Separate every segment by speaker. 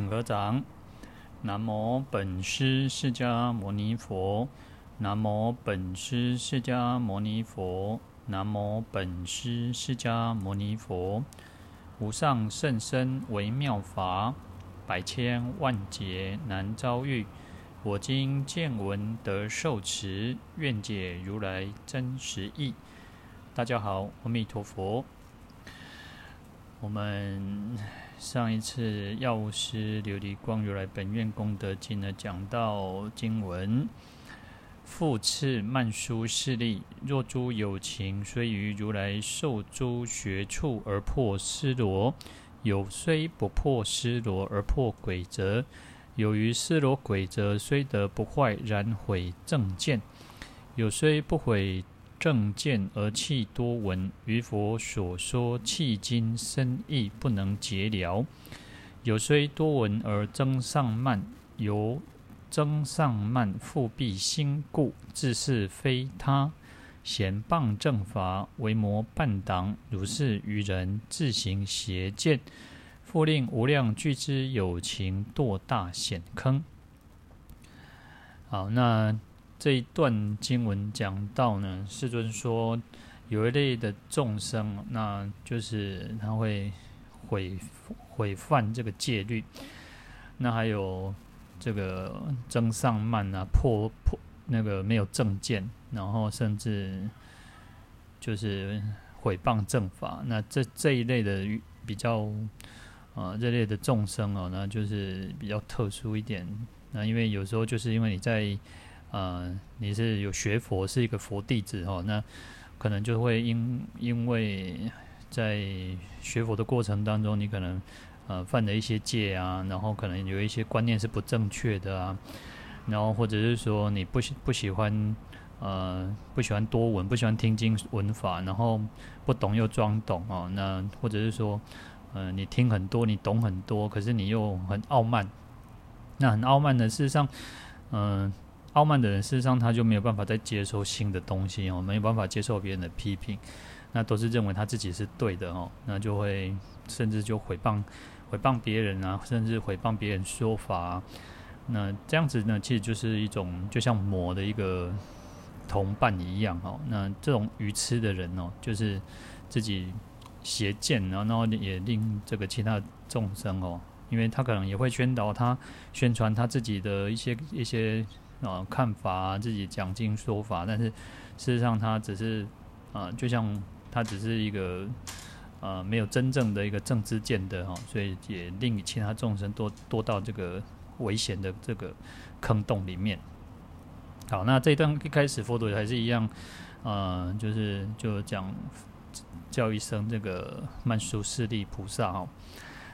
Speaker 1: 请合掌。南无本师释迦牟尼佛。南无本师释迦牟尼佛。南无本师释迦牟尼佛。无上甚深微妙法，百千万劫难遭遇。我今见闻得受持，愿解如来真实义。大家好，阿弥陀佛。我们上一次药师琉璃光如来本愿功德经呢，讲到经文：复次曼殊室利，若诸有情虽于如来受诸学处而破尸罗，有虽不破尸罗而破鬼则，有于尸罗鬼则虽得不坏，然毁正见，有虽不毁。正见而弃多闻，于佛所说气经深义不能解了。有虽多闻而增上慢，由增上慢复蔽心故，自是非他，嫌谤正法，为魔伴党。如是愚人自行邪见，复令无量俱之有情堕大险坑。好，那。这一段经文讲到呢，世尊说有一类的众生，那就是他会毁毁犯这个戒律，那还有这个增上慢啊，破破那个没有正见，然后甚至就是毁谤正法。那这这一类的比较啊、呃，这类的众生哦，那就是比较特殊一点。那因为有时候就是因为你在呃，你是有学佛，是一个佛弟子哦，那可能就会因因为在学佛的过程当中，你可能呃犯了一些戒啊，然后可能有一些观念是不正确的啊，然后或者是说你不喜不喜欢呃不喜欢多闻，不喜欢听经闻法，然后不懂又装懂哦，那或者是说呃你听很多，你懂很多，可是你又很傲慢，那很傲慢的事实上，嗯、傲慢的人，事实上他就没有办法再接受新的东西哦，没有办法接受别人的批评，那都是认为他自己是对的哦，那就会甚至就毁谤毁谤别人啊，甚至毁谤别人说法，那这样子呢，其实就是一种就像魔的一个同伴一样哦。那这种愚痴的人哦，就是自己邪见，然后也令这个其他众生哦，因为他可能也会宣导他宣传他自己的一些一些。啊，看法，自己讲经说法，但是事实上他只是啊，就像他只是一个啊，没有真正的一个正知见的哈，所以也令其他众生多多到这个危险的这个坑洞里面。好，那这一段一开始佛陀还是一样，啊，就是就讲叫一声这个曼殊室利菩萨哈，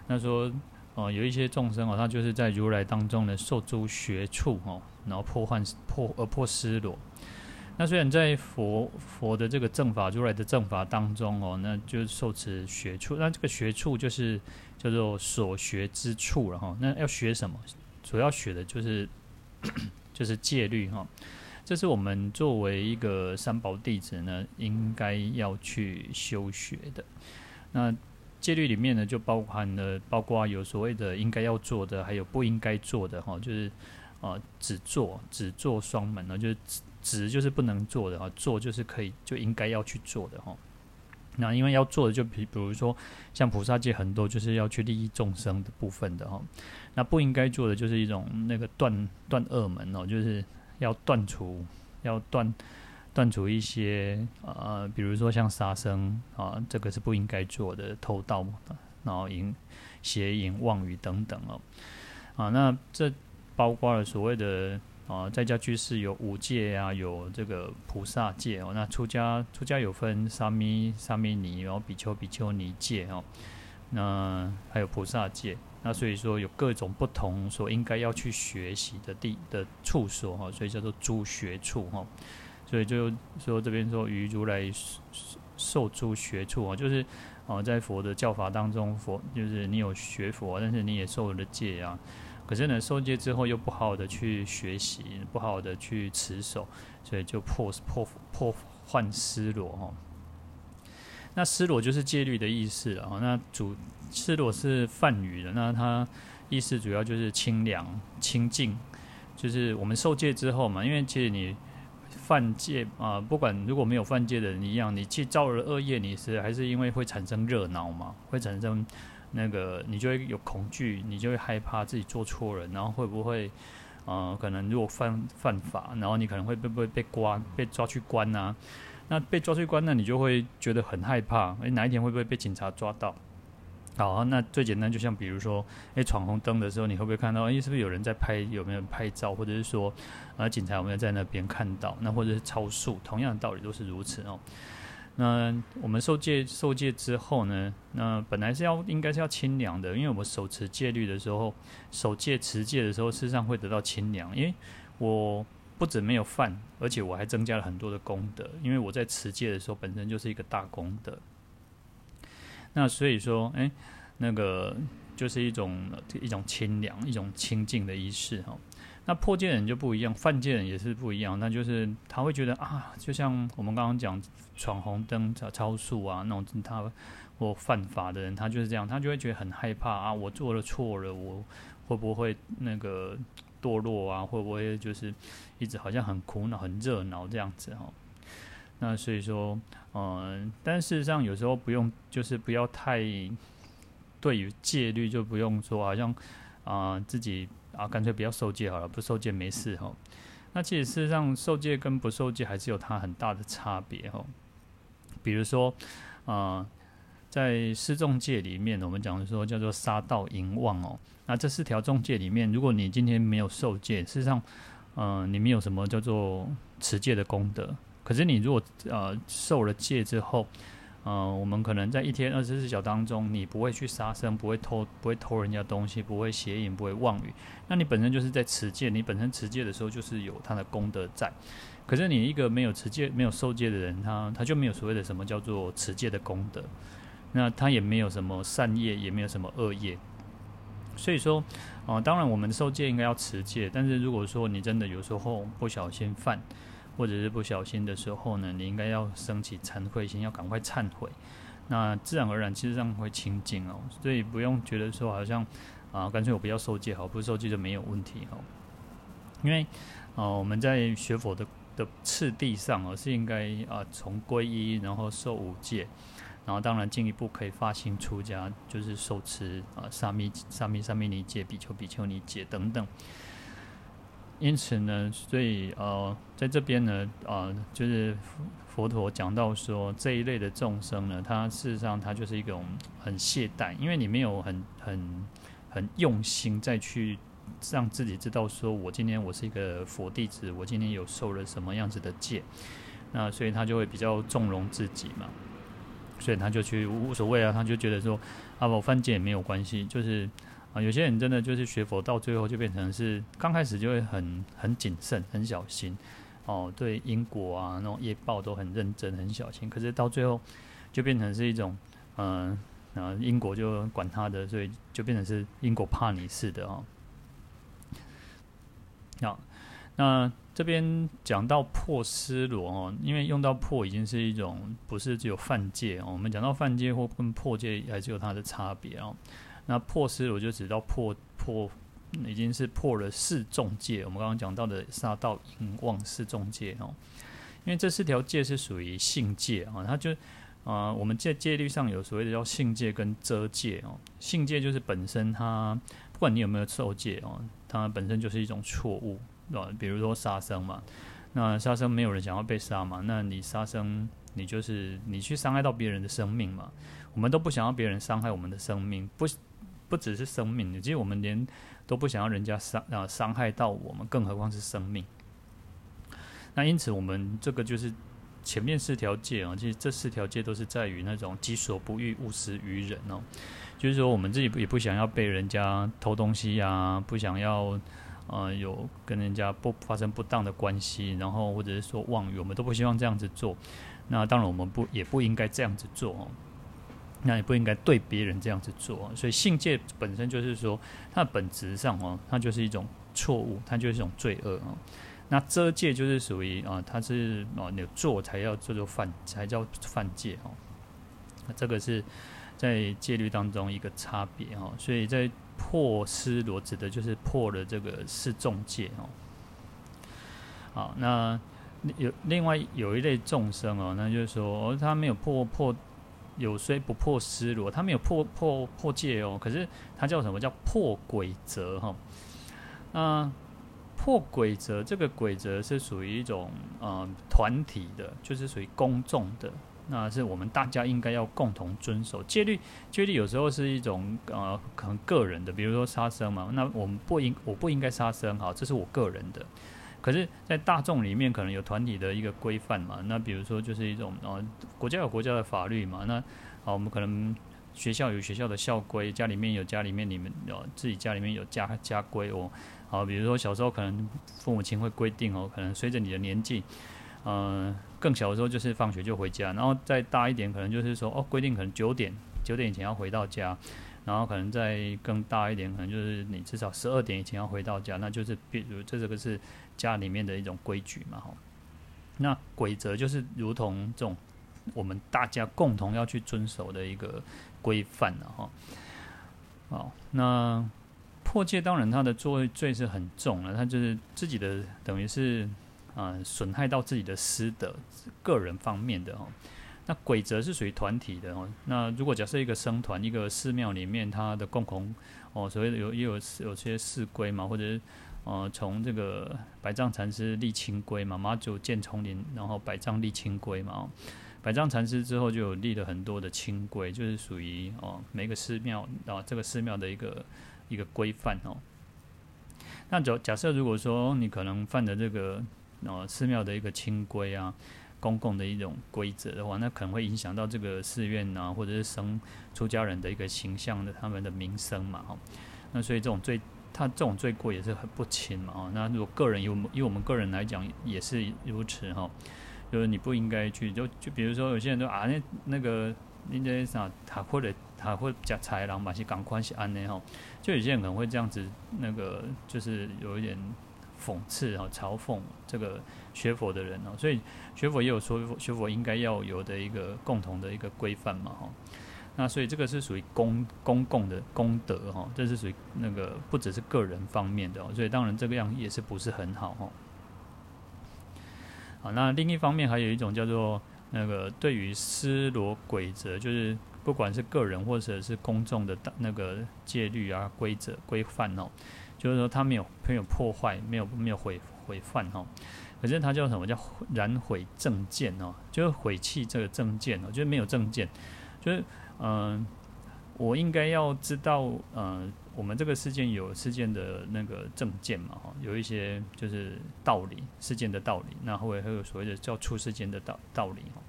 Speaker 1: 那说。哦，有一些众生哦，他就是在如来当中呢，受诸学处哦，然后破坏破而破尸罗。那虽然在佛佛的这个正法，如来的正法当中哦，那就受持学处。那这个学处就是叫做所学之处了哈。那要学什么？主要学的就是 就是戒律哈。这是我们作为一个三宝弟子呢，应该要去修学的。那戒律里面呢，就包含了包括有所谓的应该要做的，还有不应该做的哈，就是啊，只做只做双门呢，就是只就是不能做的哈，做就是可以就应该要去做的哈。那因为要做的，就比比如说像菩萨戒很多就是要去利益众生的部分的哈。那不应该做的，就是一种那个断断恶门哦，就是要断除要断。断除一些呃，比如说像杀生啊，这个是不应该做的，偷盗，然后淫邪淫妄语等等哦，啊，那这包括了所谓的啊，在家居士有五戒啊，有这个菩萨戒哦，那出家出家有分沙弥沙弥尼，然后比丘比丘尼戒哦，那还有菩萨戒，那所以说有各种不同所应该要去学习的地的处所哈，所以叫做诸学处哈。所以就说这边说于如来受诸学处啊，就是啊，在佛的教法当中，佛就是你有学佛，但是你也受了戒啊。可是呢，受戒之后又不好的去学习，不好的去持守，所以就破破破坏尸罗哈。那失罗就是戒律的意思啊。那主失罗是梵语的，那它意思主要就是清凉、清净，就是我们受戒之后嘛。因为其实你犯戒啊、不管如果没有犯戒的人一样，你去造了恶业，你是还是因为会产生热恼嘛，会产生那个你就会有恐惧，你就会害怕自己做错了，然后会不会？呃，可能如果犯犯法，然后你可能会被被被关，被抓去关呐、啊。那被抓去关，那你就会觉得很害怕。诶，哪一天会不会被警察抓到？好，那最简单，就像比如说，诶，闯红灯的时候，你会不会看到？诶，是不是有人在拍？有没有人拍照？或者是说，呃，警察有没有在那边看到？那或者是超速，同样的道理都是如此哦。那我们受戒受戒之后呢？那本来是要应该是要清凉的，因为我们手持戒律的时候，守戒持戒的时候，事实上会得到清凉。因为我不止没有犯，而且我还增加了很多的功德。因为我在持戒的时候本身就是一个大功德。那所以说，哎，那个就是一种一种清凉、一种清净的仪式哈。那破戒人就不一样，犯戒人也是不一样。那就是他会觉得啊，就像我们刚刚讲闯红灯、超超速啊那种，他或犯法的人，他就是这样，他就会觉得很害怕啊，我做了错了，我会不会那个堕落啊？会不会就是一直好像很苦恼、很热闹这样子哈？那所以说，嗯，但事实上有时候不用，就是不要太对于戒律就不用说好像啊、自己。啊，干脆不要受戒好了，不受戒没事哈。那其实事实上，受戒跟不受戒还是有它很大的差别哈。比如说，啊、在四重戒里面，我们讲说叫做杀盗淫妄哦。那这四条重戒里面，如果你今天没有受戒，事实上，嗯、你没有什么叫做持戒的功德。可是你如果呃受了戒之后，嗯、我们可能在一天二十四小当中，你不会去杀生，不会偷，不会偷人家东西，不会邪淫，不会妄语。那你本身就是在持戒，你本身持戒的时候就是有他的功德在。可是你一个没有持戒、没有受戒的人，他他就没有所谓的什么叫做持戒的功德。那他也没有什么善业，也没有什么恶业。所以说，啊、呃，当然我们受戒应该要持戒，但是如果说你真的有时候不小心犯。或者是不小心的时候呢，你应该要升起惭愧心，要赶快忏悔，那自然而然其实上会清净哦，所以不用觉得说好像啊，干脆我不要受戒好，不受戒就没有问题哦。因为啊，我们在学佛的的次第上哦，是应该啊从皈依，然后受五戒，然后当然进一步可以发心出家，就是受持啊沙弥沙弥沙弥尼戒、比丘比丘尼戒等等。因此呢，所以呃，在这边呢，呃，就是佛陀讲到说这一类的众生呢，他事实上他就是一种很懈怠，因为你没有很很很用心再去让自己知道说，我今天我是一个佛弟子，我今天有受了什么样子的戒，那所以他就会比较纵容自己嘛，所以他就去无所谓啊，他就觉得说啊，我犯戒也没有关系，就是。啊，有些人真的就是学佛到最后就变成是刚开始就会很很谨慎、很小心，哦，对因果啊那种业报都很认真、很小心。可是到最后就变成是一种，嗯、呃，啊因果就管他的，所以就变成是因果怕你似的哦。好，那这边讲到破尸罗哦，因为用到破已经是一种不是只有犯戒哦，我们讲到犯戒或跟破戒还是有它的差别哦。那破尸我就指到破破，已经是破了四重戒。我们刚刚讲到的杀盗淫妄四重戒哦，因为这四条戒是属于性戒啊，它就啊、我们在戒律上有所谓的叫性戒跟遮戒哦。性戒就是本身它不管你有没有受戒哦，它本身就是一种错误，对？比如说杀生嘛，那杀生没有人想要被杀嘛，那你杀生，你就是你去伤害到别人的生命嘛。我们都不想要别人伤害我们的生命，不。不只是生命的，其实我们连都不想要人家伤啊伤害到我们，更何况是生命。那因此，我们这个就是前面四条戒啊，其实这四条戒都是在于那种己所不欲，勿施于人哦。就是说，我们自己也不想要被人家偷东西呀、啊，不想要呃有跟人家不发生不当的关系，然后或者是说妄语，我们都不希望这样子做。那当然，我们不也不应该这样子做哦。那也不应该对别人这样子做，所以性戒本身就是说，它的本质上哦，它就是一种错误，它就是一种罪恶哦。那遮戒就是属于啊，它是啊，你做才要做做犯，才叫犯戒哦。这个是在戒律当中一个差别哦。所以在破尸罗指的就是破了这个是众戒哦。好，那有另外有一类众生哦，那就是说，哦，他没有破破有虽不破尸罗，他没有破破破戒哦，可是他叫什么叫破轨则哈？那破轨则这个轨则是属于一种呃团体的，就是属于公众的，那是我们大家应该要共同遵守戒律。戒律有时候是一种呃可能个人的，比如说杀生嘛，那我们不应我不应该杀生哈，这是我个人的。可是，在大众里面，可能有团体的一个规范嘛。那比如说，就是一种呃，国家有国家的法律嘛。那好，我们可能学校有学校的校规，家里面有家里面你们呃自己家里面有家家规哦。好，比如说小时候可能父母亲会规定哦，可能随着你的年纪，嗯、更小的时候就是放学就回家，然后再大一点，可能就是说哦，规定可能九点九点以前要回到家。然后可能再更大一点，可能就是你至少十二点以前要回到家，那就是比如这这个是家里面的一种规矩嘛，哈。那规则就是如同这种我们大家共同要去遵守的一个规范了，哈。好，那破戒当然它的作为罪是很重了，它就是自己的等于是啊损害到自己的私德、个人方面的哈。那轨则是属于团体的哦。那如果假设一个僧团，一个寺庙里面，它的共同哦，所谓的有也有有些寺规嘛，或者呃，从这个百丈禅师立清规嘛，妈祖建丛林，然后百丈立清规嘛。百丈禅师之后就有立了很多的清规，就是属于哦每个寺庙啊这个寺庙的一个一个规范哦。那假假设如果说你可能犯的这个呃寺庙的一个清规啊。公共的一种规则的话，那可能会影响到这个寺院啊，或者是僧出家人的一个形象的他们的名声嘛，哈。那所以这种最，他这种罪过也是很不轻嘛，哈。那如果个人以我们以我们个人来讲也是如此，哈。就是你不应该去，就就比如说有些人说啊，那那个那些啥，他或者他会假豺狼嘛，是赶快去安呢，哈。就有些人可能会这样子，那个就是有一点。讽刺啊，嘲讽这个学佛的人哦，所以学佛也有说学佛应该要有的一个共同的一个规范嘛哈。那所以这个是属于公公共的功德哈，这是属于那个不只是个人方面的哦，所以当然这个样也是不是很好哈。好，那另一方面还有一种叫做那个对于失罗轨则，就是不管是个人或者是公众的那个戒律啊规则规范哦。就是说他没有没有破坏，没有没有毁毁犯哈，可是他叫什么叫燃毁正见哦，就是毁弃这个正见哦，就是没有正见，就是嗯、我应该要知道嗯、我们这个事件有事件的那个正见嘛哈，有一些就是道理事件的道理，那后来还有所谓的叫出事件的道道理哈，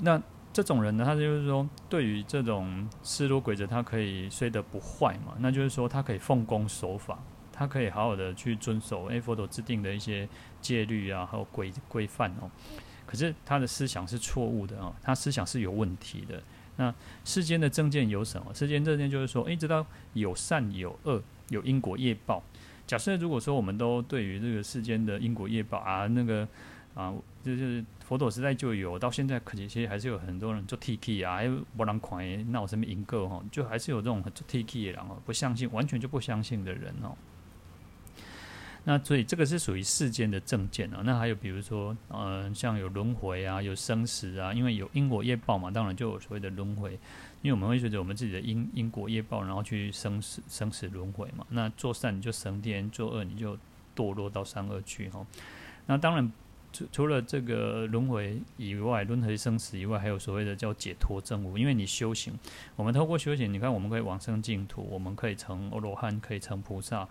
Speaker 1: 那。这种人呢，他就是说，对于这种尸罗轨则，他可以虽得不坏嘛，那就是说，他可以奉公守法，他可以好好的去遵守诶佛陀制定的一些戒律啊，还有规规范哦。可是他的思想是错误的哦，他思想是有问题的。那世间的正见有什么？世间正见就是说，诶，知道有善有恶，有因果业报。假设如果说我们都对于这个世间的因果业报啊，那个。啊，就是佛陀时代就有，到现在可其实还是有很多人做 T K 啊，还不让看，那我什么因果哈，就还是有这种做 T K 的人哦，不相信，完全就不相信的人哦。那所以这个是属于世间的正见哦。那还有比如说，嗯、像有轮回啊，有生死啊，因为有因果业报嘛，当然就有所谓的轮回。因为我们会随着我们自己的因因果业报，然后去生死生死轮回嘛。那做善你就升天，做恶你就堕落到三恶趣哈。那当然。除除了这个轮回以外，轮回生死以外，还有所谓的叫解脱证悟。因为你修行，我们透过修行，你看我们可以往生净土，我们可以成阿罗汉，可以成菩萨，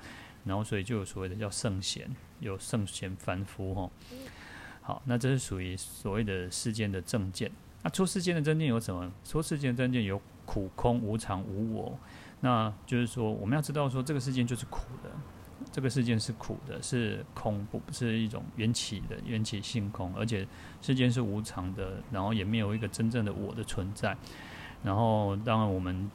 Speaker 1: 然后所以就有所谓的叫圣贤，有圣贤凡夫哈。好，那这是属于所谓的世间的正见。那出世间的正见有什么？出世间的正见有苦、空、无常、无我。那就是说，我们要知道说，这个世间就是苦的。这个世间是苦的，是空，不是一种缘起的缘起性空，而且世间是无常的，然后也没有一个真正的我的存在。然后，当然我们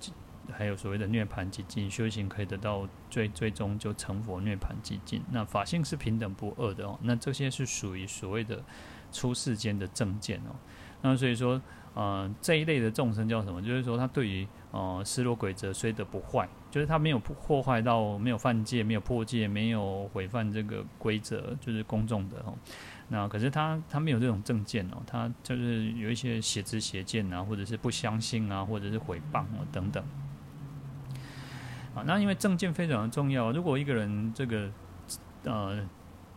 Speaker 1: 还有所谓的涅槃寂静修行，可以得到最最终就成佛涅槃寂静。那法性是平等不二的哦。那这些是属于所谓的出世间的正见哦。那所以说，呃，这一类的众生叫什么？就是说他对于呃失落规则虽得不坏，就是他没有破坏到，没有犯戒，没有破戒，没有违犯这个规则，就是公众的哦。那可是他他没有这种正见哦，他就是有一些邪知邪见啊，或者是不相信啊，或者是毁谤啊等等。啊，那因为证件非常的重要，如果一个人这个呃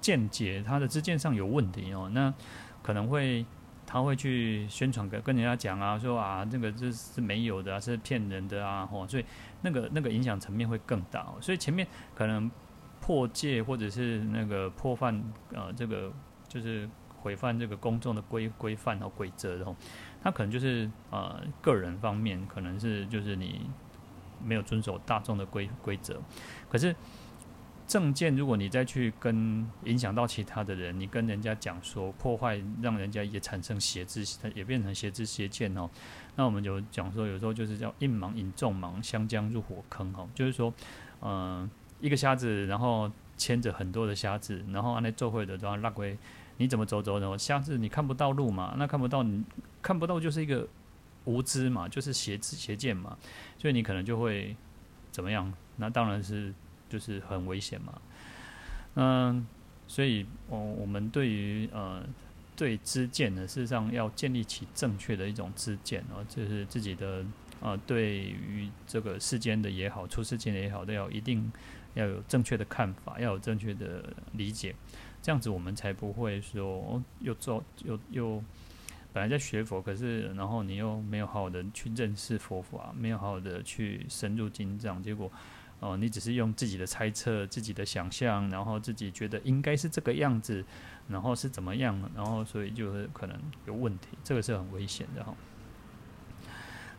Speaker 1: 见解他的知见上有问题哦，那可能会他会去宣传跟跟人家讲啊，说啊这个这是没有的啊，是骗人的啊，哦，所以那个那个影响层面会更大哦，所以前面可能破戒或者是那个破犯呃这个。就是违反这个公众的规规范和规则，然后他可能就是呃个人方面可能是就是你没有遵守大众的规规则，可是正见如果你再去跟影响到其他的人，你跟人家讲说破坏，让人家也产生邪知，也变成邪知邪见哦，那我们就讲说有时候就是叫一盲引众盲，相将入火坑哈，就是说嗯、一个瞎子，然后牵着很多的瞎子，然后按那做会的然后拉回。你怎么走走呢？瞎子你看不到路嘛？那看不到，你看不到就是一个无知嘛，就是邪知邪见嘛，所以你可能就会怎么样？那当然是就是很危险嘛。嗯，所以哦，我们对于呃对知见呢，事实上要建立起正确的一种知见哦，就是自己的呃对于这个世间的也好，出世间的也好，都要一定要有正确的看法，要有正确的理解。这样子我们才不会说又做又又本来在学佛，可是然后你又没有好好的去认识佛法，没有好好的去深入经藏，结果哦、你只是用自己的猜测、自己的想象，然后自己觉得应该是这个样子，然后是怎么样，然后所以就是可能有问题，这个是很危险的哈。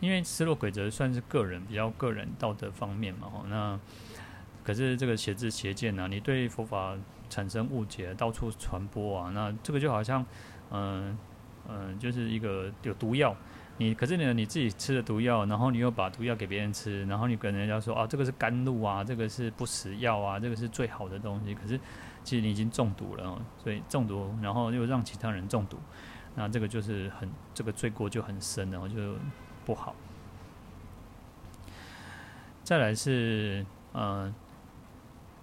Speaker 1: 因为失落轨则算是个人比较个人道德方面嘛哈，那可是这个邪知邪见呢，你对佛法。产生误解，到处传播啊，那这个就好像，嗯、嗯、就是一个有毒药，你可是呢你自己吃了毒药，然后你又把毒药给别人吃，然后你跟人家说啊，这个是甘露啊，这个是不死药啊，这个是最好的东西，可是其实你已经中毒了，所以中毒，然后又让其他人中毒，那这个就是很这个罪过就很深，然后就不好。再来是嗯。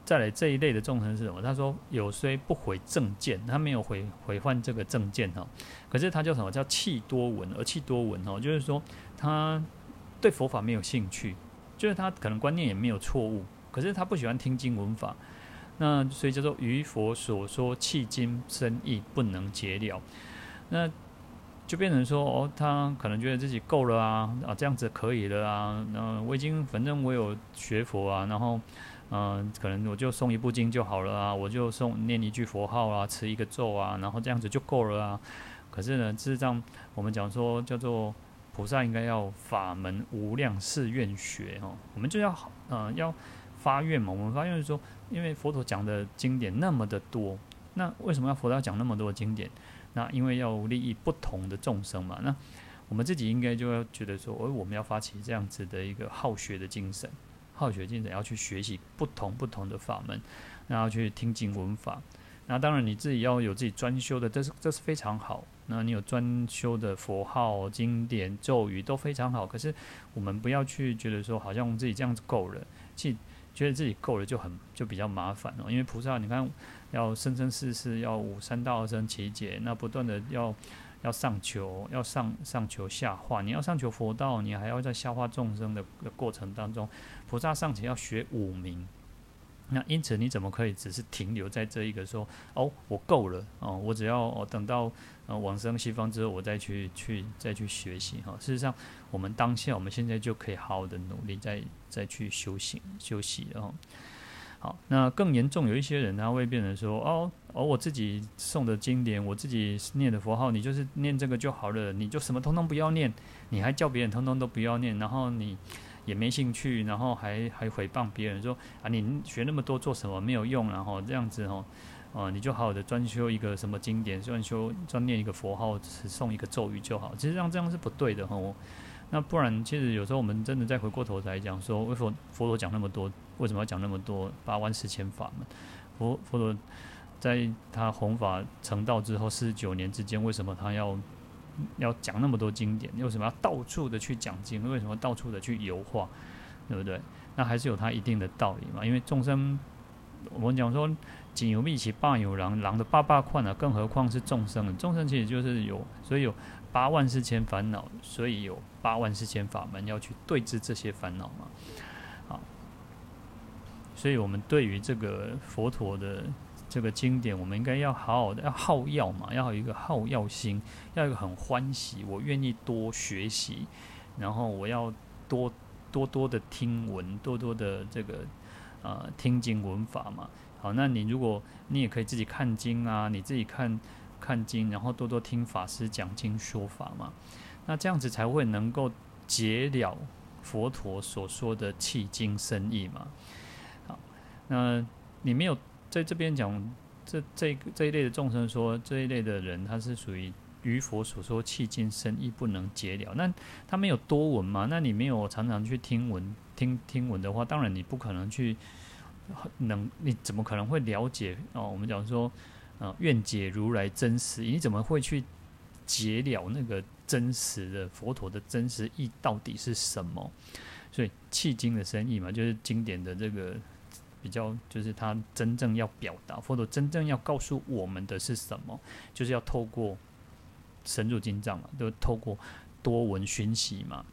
Speaker 1: 再来这一类的众生是什么？他说有虽不毁正见，他没有毁毁犯这个正见哈，可是他叫什么？叫弃多闻而弃多闻哦，就是说他对佛法没有兴趣，就是他可能观念也没有错误，可是他不喜欢听经闻法，那所以叫做于佛所说契经深意不能解了，那就变成说哦，他可能觉得自己够了啊啊，这样子可以了啊，那我已经反正我有学佛啊，然后。嗯、可能我就诵一部经就好了啊，我就诵念一句佛号啊，持一个咒啊，然后这样子就够了啊。可是呢，事实上我们讲说叫做菩萨应该要法门无量誓愿学哦，我们就要呃要发愿嘛。我们发愿说，因为佛陀讲的经典那么的多，那为什么要佛陀讲那么多经典？那因为要利益不同的众生嘛。那我们自己应该就要觉得说，哦，我们要发起这样子的一个好学的精神。好学精神要去学习不同不同的法门，然后去听经闻法。那当然你自己要有自己专修的，这是这是非常好。那你有专修的佛号、经典、咒语都非常好。可是我们不要去觉得说好像我们自己这样子够了，去觉得自己够了就很就比较麻烦哦。因为菩萨你看要生生世世要五三大阿僧只劫，那不断的要。要上求，要上上求下化。你要上求佛道，你还要在下化众生的过程当中，菩萨尚且要学五明。那因此，你怎么可以只是停留在这一个说哦，我够了哦，我只要哦等到呃往生西方之后，我再去去再去学习哈。事实上，我们当下我们现在就可以好好的努力，再再去修行修习哦。好，那更严重，有一些人他会变成说，哦，哦，我自己诵的经典，我自己念的佛号，你就是念这个就好了，你就什么通通不要念，你还叫别人通通都不要念，然后你也没兴趣，然后还还诽谤别人说，啊，你学那么多做什么没有用，然后这样子哦，哦，你就好好的专修一个什么经典，专修专念一个佛号，只诵一个咒语就好，其实上这样是不对的哈。那不然，其实有时候我们真的再回过头来讲，说为什么佛陀讲那么多？为什么要讲那么多八万四千法门？佛佛陀在他弘法成道之后四十九年之间，为什么他要要讲那么多经典？为什么要到处的去讲经？为什么到处的去油化？对不对？那还是有它一定的道理嘛。因为众生，我们讲说，井有蜜其霸有狼，狼的霸霸宽啊，更何况是众生？众生其实就是有，所以有八万四千烦恼，所以有八万四千法门要去对治这些烦恼嘛。好，所以我们对于这个佛陀的。这个经典，我们应该要好好的，要好药嘛，要有一个好药心，要有一个很欢喜，我愿意多学习，然后我要多多多的听闻，多多的这个呃听经闻法嘛。好，那你如果你也可以自己看经啊，你自己看看经，然后多多听法师讲经说法嘛，那这样子才会能够解了佛陀所说的契经深意嘛。好，那你没有。在这边讲，这这这一类的众生说，这一类的人，他是属于于佛所说迄今深意不能解了。那他没有多闻嘛？那你没有常常去听闻听听闻的话，当然你不可能去能，你怎么可能会了解哦？我们讲说，啊、愿解如来真实，你怎么会去解了那个真实的佛陀的真实意到底是什么？所以契经的深意嘛，就是经典的这个。比较就是他真正要表达，或者真正要告诉我们的是什么？就是要透过深入经藏嘛，就透过多闻熏习嘛。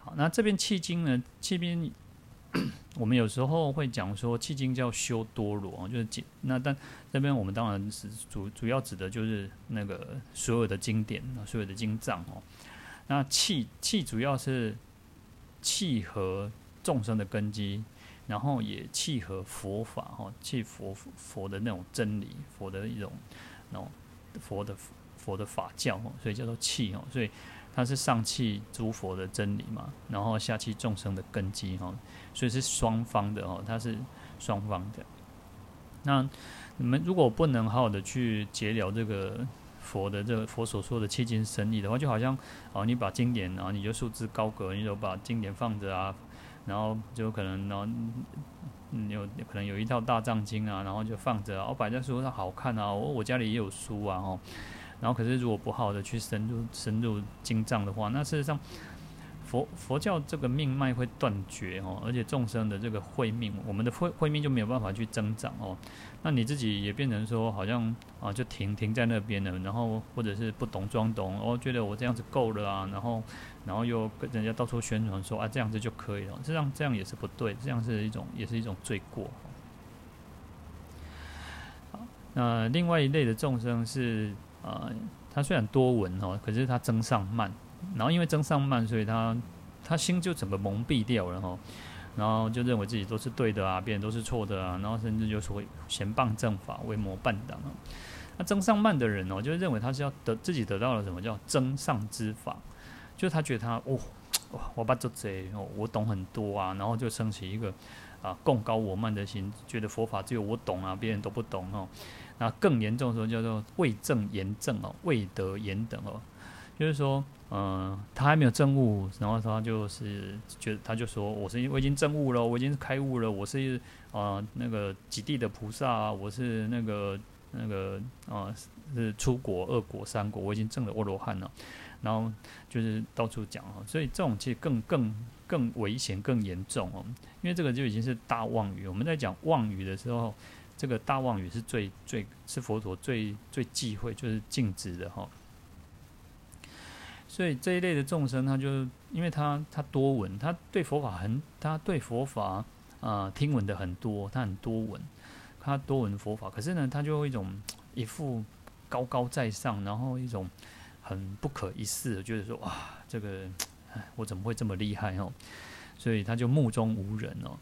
Speaker 1: 好，那这边契经呢？契边 我们有时候会讲说，契经叫修多罗，就是解。那但这边我们当然是主主要指的就是那个所有的经典，所有的经藏哦。那契契主要是契合众生的根基。然后也契合佛法哈，契佛佛的那种真理，佛的一种那种佛的佛的法教，所以叫做契哦。所以它是上契诸佛的真理嘛，然后下契众生的根基哈，所以是双方的哦，它是双方的。那你们如果不能好好的去解了这个佛的这个佛所说的契经深义的话，就好像哦，你把经典啊，你就束之高阁，你就把经典放着啊。然后就可能，然后嗯，有可能有一套大藏经啊，然后就放着，我摆在书上好看啊，我我家里也有书啊，哦，然后可是如果不好好的去深入深入经藏的话，那事实上。佛佛教这个命脉会断绝哦，而且众生的这个慧命，我们的慧慧命就没有办法去增长哦。那你自己也变成说，好像啊就停停在那边了，然后或者是不懂装懂，哦觉得我这样子够了啊，然后然后又跟人家到处宣传说啊这样子就可以了，这样这样也是不对，这样是一种也是一种罪过。好，那另外一类的众生是啊，他虽然多闻哦，可是他增上慢。然后因为增上慢，所以他他心就整个蒙蔽掉了哈，然后就认为自己都是对的啊，别人都是错的啊，然后甚至就说嫌谤正法，为魔伴党啊。那增上慢的人哦，就认为他是要得自己得到了什么叫增上之法，就他觉得他哦，我把这贼哦，我懂很多啊，然后就升起一个啊贡高我慢的心，觉得佛法只有我懂啊，别人都不懂哦。那更严重的时候叫做未证言证哦，未得言等哦，就是说。嗯，他还没有证悟，然后他就是觉得，他就说：“我是我已经证悟了，我已经开悟了，我是啊、那个极地的菩萨啊，我是那个那个啊、是出果、二果、三果，我已经证了阿罗汉了。”然后就是到处讲哦，所以这种其实更更更危险、更严重哦，因为这个就已经是大妄语。我们在讲妄语的时候，这个大妄语是最最是佛陀最最忌讳，就是禁止的哈。所以这一类的众生，他就因为他他多闻，他对佛法很，他对佛法啊、呃、听闻的很多，他很多闻，他多闻佛法，可是呢，他就有一种一副高高在上，然后一种很不可一世的，觉得说哇，这个我怎么会这么厉害哦？所以他就目中无人哦。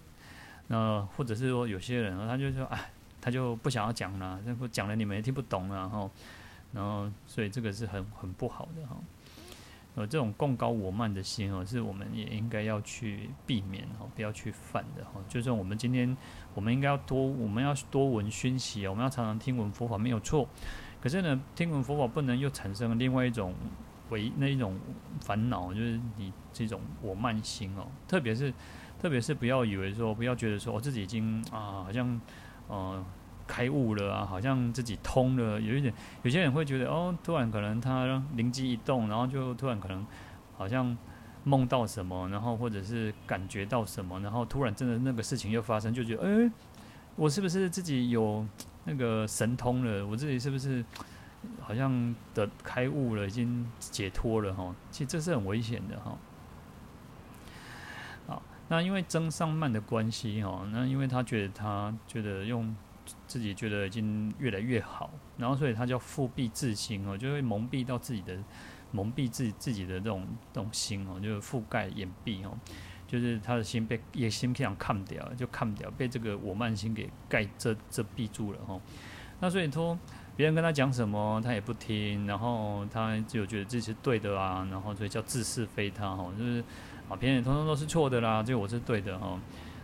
Speaker 1: 那或者是说有些人，他就说哎，他就不想要讲了，那不讲了你们也听不懂了，然后然后所以这个是很很不好的哈。呃，这种贡高我慢的心哦，是我们也应该要去避免哦，不要去犯的哈。就是我们今天，我们应该要多，我们要多闻熏习，我们要常常听闻佛法没有错。可是呢，听闻佛法不能又产生另外一种为那一种烦恼，就是你这种我慢心哦。特别是，特别是不要以为说，不要觉得说我自己已经啊，好像呃开悟了啊，好像自己通了，有一点，有些人会觉得哦，突然可能他灵机一动，然后就突然可能好像梦到什么，然后或者是感觉到什么，然后突然真的那个事情又发生，就觉得哎，我是不是自己有那个神通了？我自己是不是好像的开悟了，已经解脱了哈？其实这是很危险的哈。好，那因为增上慢的关系哈，那因为他觉得他觉得用。自己觉得已经越来越好，然后所以他叫覆蔽自心哦，就会蒙蔽到自己的，蒙蔽自己自己的这种这种心哦，就是覆盖掩蔽哦，就是他的心被也心这样看掉，就看不掉被这个我慢心给盖遮遮蔽住了哈。那所以说别人跟他讲什么他也不听，然后他就觉得自己是对的啊，然后所以叫自是非他哈，就是啊别人通通都是错的啦，就我是对的哈，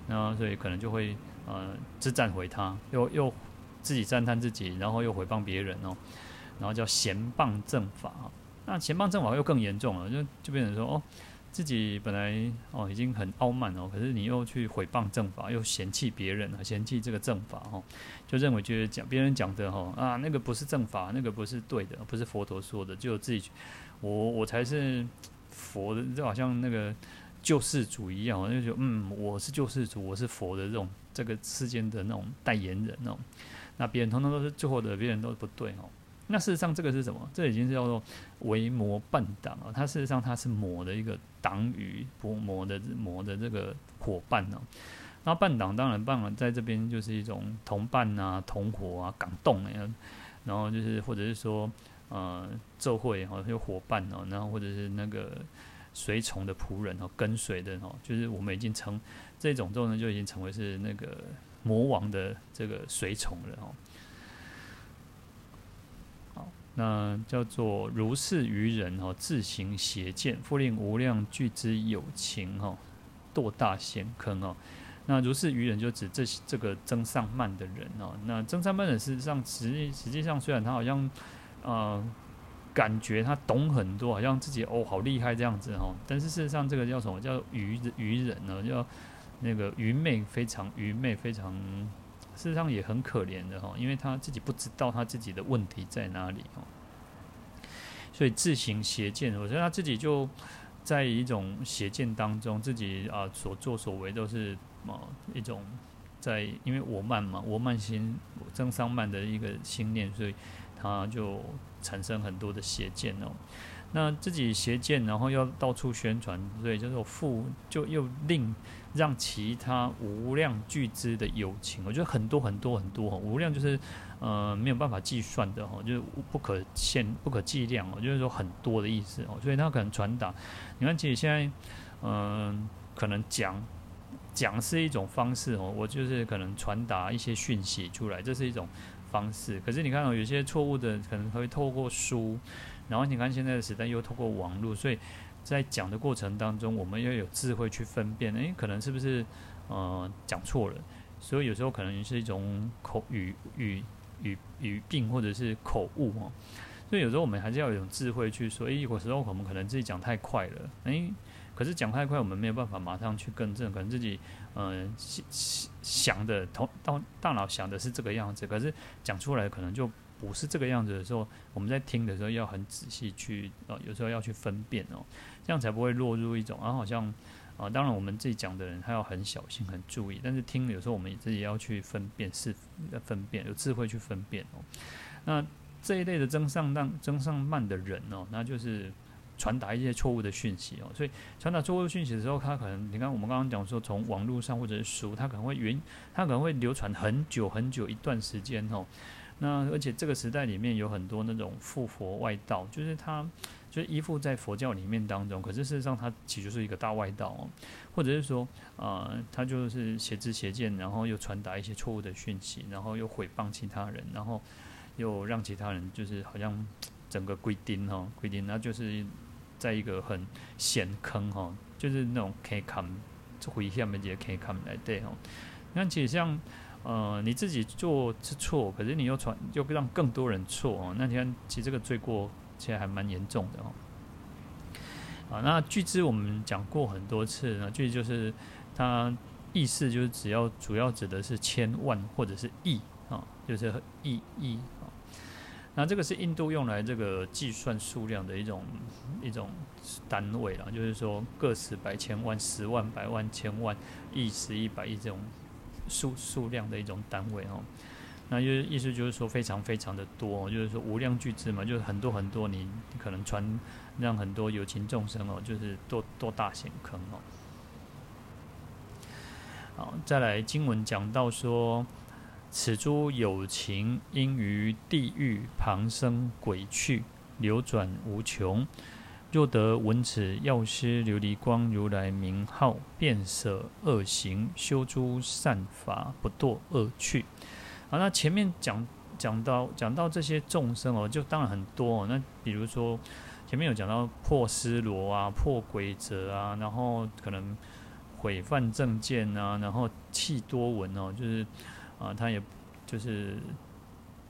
Speaker 1: 然后所以可能就会。呃，自赞毁他，又又自己赞叹自己，然后又毁谤别人哦，然后叫嫌谤正法。那嫌谤正法又更严重了，就就变成说哦，自己本来哦已经很傲慢哦，可是你又去毁谤正法，又嫌弃别人啊，嫌弃这个正法哦，就认为觉得讲别人讲的哈啊那个不是正法，那个不是对的，不是佛陀说的，就自己我我才是佛的，就好像那个救世主一样，就觉得嗯我是救世主，我是佛的这种。这个世间的那种代言人哦，那别人通通都是最后的，别人都不对哦。那事实上，这个是什么？这已经是叫做为魔伴党哦。它事实上它是魔的一个党羽，不魔的魔的这个伙伴哦。那伴党当然伴党在这边就是一种同伴啊、同伙啊、感动啊，然后就是或者是说呃，奏会哈，有伙伴哦，然后或者是那个随从的仆人哦，跟随的哦，就是我们已经成。这种之后呢，就已经成为是那个魔王的这个随从了哦。那叫做如是愚人哦，自行邪见，复令无量俱之有情哦，堕大陷坑哦。那如是愚人就指这这个增上慢的人哦。那增上慢的人实上实际实际上虽然他好像呃感觉他懂很多，好像自己哦好厉害这样子哦，但是事实上这个叫什么叫愚愚人呢？叫那个愚昧非常愚昧，非常事实上也很可怜的哈，因为他自己不知道他自己的问题在哪里哦，所以自行邪见，我觉得他自己就在一种邪见当中，自己啊所作所为都是啊一种在因为我慢嘛，我慢心增上慢的一个心念，所以他就产生很多的邪见哦。那自己邪见，然后要到处宣传，所以就是负，就又令让其他无量巨资的友情，我觉得很多很多很多哈，无量就是呃没有办法计算的哈，就是不可限、不可计量哦，就是说很多的意思哦，所以他可能传达。你看，其实现在嗯、可能讲讲是一种方式哦，我就是可能传达一些讯息出来，这是一种方式。可是你看哦，有些错误的可能会透过书。然后你看现在的时代又透过网络，所以在讲的过程当中，我们要有智慧去分辨，诶，可能是不是呃讲错了？所以有时候可能是一种口语语语语病或者是口误哦。所以有时候我们还是要有一种智慧去说，诶，有时候我们可能自己讲太快了，诶，可是讲太快我们没有办法马上去更正，可能自己嗯呃想的头到大脑想的是这个样子，可是讲出来可能就。不是这个样子的时候，我们在听的时候要很仔细去，呃，有时候要去分辨哦，这样才不会落入一种啊，好像啊、当然我们自己讲的人他要很小心、很注意，但是听有时候我们自己要去分辨，是分辨，有智慧去分辨哦。那这一类的增上当、增上慢的人哦，那就是传达一些错误的讯息哦，所以传达错误讯息的时候，他可能你看我们刚刚讲说，从网络上或者是书，他可能会云，他可能会流传很久很久一段时间哦。那而且这个时代里面有很多那种附佛外道，就是他就是依附在佛教里面当中，可是事实上他其实是一个大外道哦，或者是说、呃，他就是邪知邪见，然后又传达一些错误的讯息，然后又诽谤其他人，然后又让其他人就是好像整个规定哈规定，那就是在一个很险坑哈，就是那种可以看危险的这些可以看来对哈，那其实像。呃，你自己做是错，可是你又传，又让更多人错哦。那天其实这个罪过其实还蛮严重的哦。啊，那俱之我们讲过很多次呢，俱就是它意思就是只要主要指的是千万或者是亿啊，就是亿亿啊。那这个是印度用来这个计算数量的一种一种单位啦，就是说个十百千万十万百万千万亿十亿百亿这种数数量的一种单位哦。那就是意思就是说非常非常的多，就是说无量巨资嘛，就是很多很多，你可能传让很多有情众生哦，就是多多大险坑哦。好，再来经文讲到说，此诸有情因于地狱旁生鬼趣，流转无穷。若得闻此药师琉璃光如来名号，便舍恶行，修诸善法，不堕恶趣。好，那前面讲讲到讲到这些众生哦，就当然很多哦。那比如说前面有讲到破斯罗啊、破轨则啊，然后可能毁犯正见啊，然后弃多闻哦，就是啊，他也就是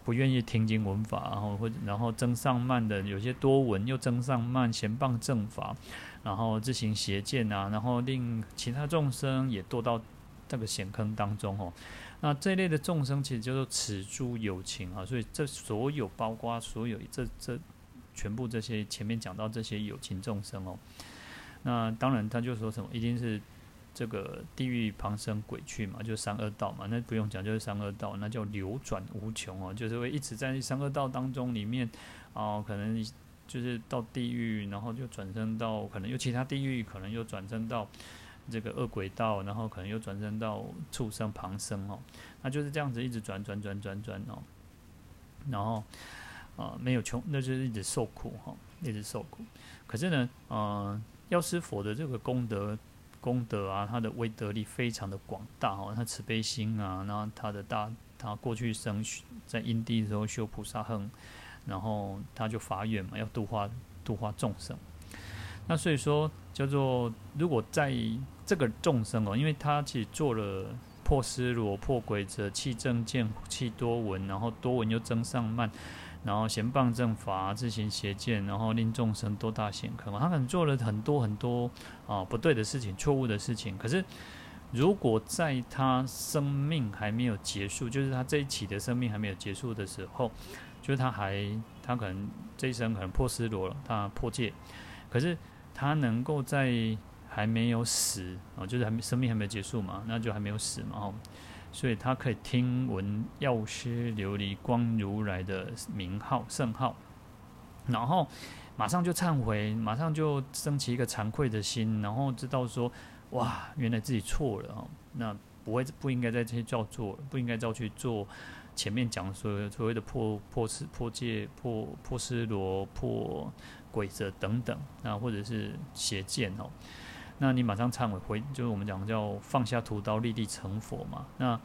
Speaker 1: 不愿意听经闻法，然后或然后增上慢的有些多闻又增上慢，嫌谤正法，然后自行邪见啊，然后令其他众生也堕到这个险坑当中哦。那这类的众生，其实叫做此诸有情啊，所以这所有包括所有这这全部这些前面讲到这些有情众生哦，那当然他就说什么，一定是这个地狱旁生鬼趣嘛，就三恶道嘛，那不用讲，就是三恶道，那叫流转无穷哦，就是会一直在三恶道当中里面哦，可能就是到地狱，然后就转生到可能有其他地狱，可能又转生到。这个恶鬼道，然后可能又转生到畜生旁生哦，那就是这样子一直转转转转转哦，然后啊、没有穷，那就是一直受苦哈，一直受苦。可是呢，呃，药师佛的这个功德功德啊，他的威德力非常的广大哦，他慈悲心啊，然后他的大他过去生在因地的时候修菩萨行，然后他就发愿嘛，要度化度化众生。那所以说叫做如果在这个众生哦，因为他其实做了破尸罗、破轨则、弃正见、弃多闻，然后多闻又增上慢，然后嫌谤正法、自行邪见，然后令众生多大险坑。他可能做了很多很多啊不对的事情、错误的事情。可是如果在他生命还没有结束，就是他这一期的生命还没有结束的时候，就是他还他可能这一生可能破失罗了，他破戒，可是他能够在还没有死啊，就是还没生命还没有结束嘛，那就还没有死嘛，哦，所以他可以听闻药师琉璃光如来的名号圣号，然后马上就忏悔，马上就升起一个惭愧的心，然后知道说，哇，原来自己错了哦，那不会不应该再去叫做，不应该再去做前面讲说所谓的破破失破戒破破斯罗破轨则等等，那或者是邪见哦。那你马上忏悔回，就是我们讲叫放下屠刀，立地成佛嘛。那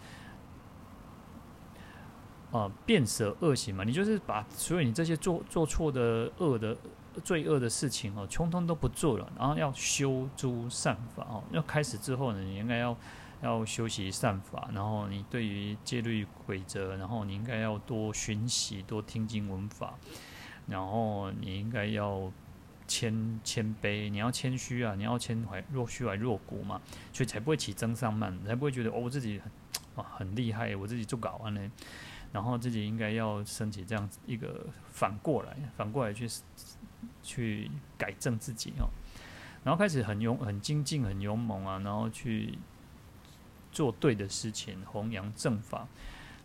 Speaker 1: 啊，便舍恶行嘛，你就是把所有你这些做做错的恶的罪恶的事情哦，通通都不做了，然后要修诸善法哦。要开始之后呢，你应该要要修习善法，然后你对于戒律规则，然后你应该要多熏习，多听经闻法，然后你应该要。谦谦卑，你要谦虚啊，你要谦怀若虚怀若谷嘛，所以才不会起增上慢，才不会觉得哦，我自己很啊很厉害，我自己做搞完了，然后自己应该要升起这样子一个反过来，反过来去去改正自己哦，然后开始很勇很精进很勇猛啊，然后去做对的事情，弘扬正法。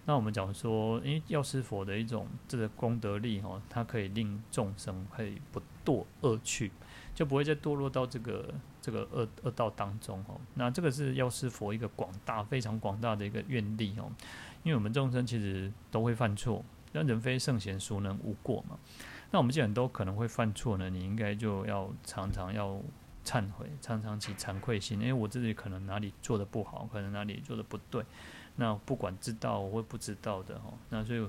Speaker 1: 那我们讲说，因为药师佛的一种这个功德力哦，它可以令众生可以不堕恶趣，就不会再堕落到这个这个恶恶道当中哦。那这个是药师佛一个广大非常广大的一个愿力哦。因为我们众生其实都会犯错，那人非圣贤，孰能无过嘛？那我们既然都可能会犯错呢，你应该就要常常要忏悔，常常起惭愧心，因为我自己可能哪里做得不好，可能哪里做得不对。那不管知道或不知道的哦，那所以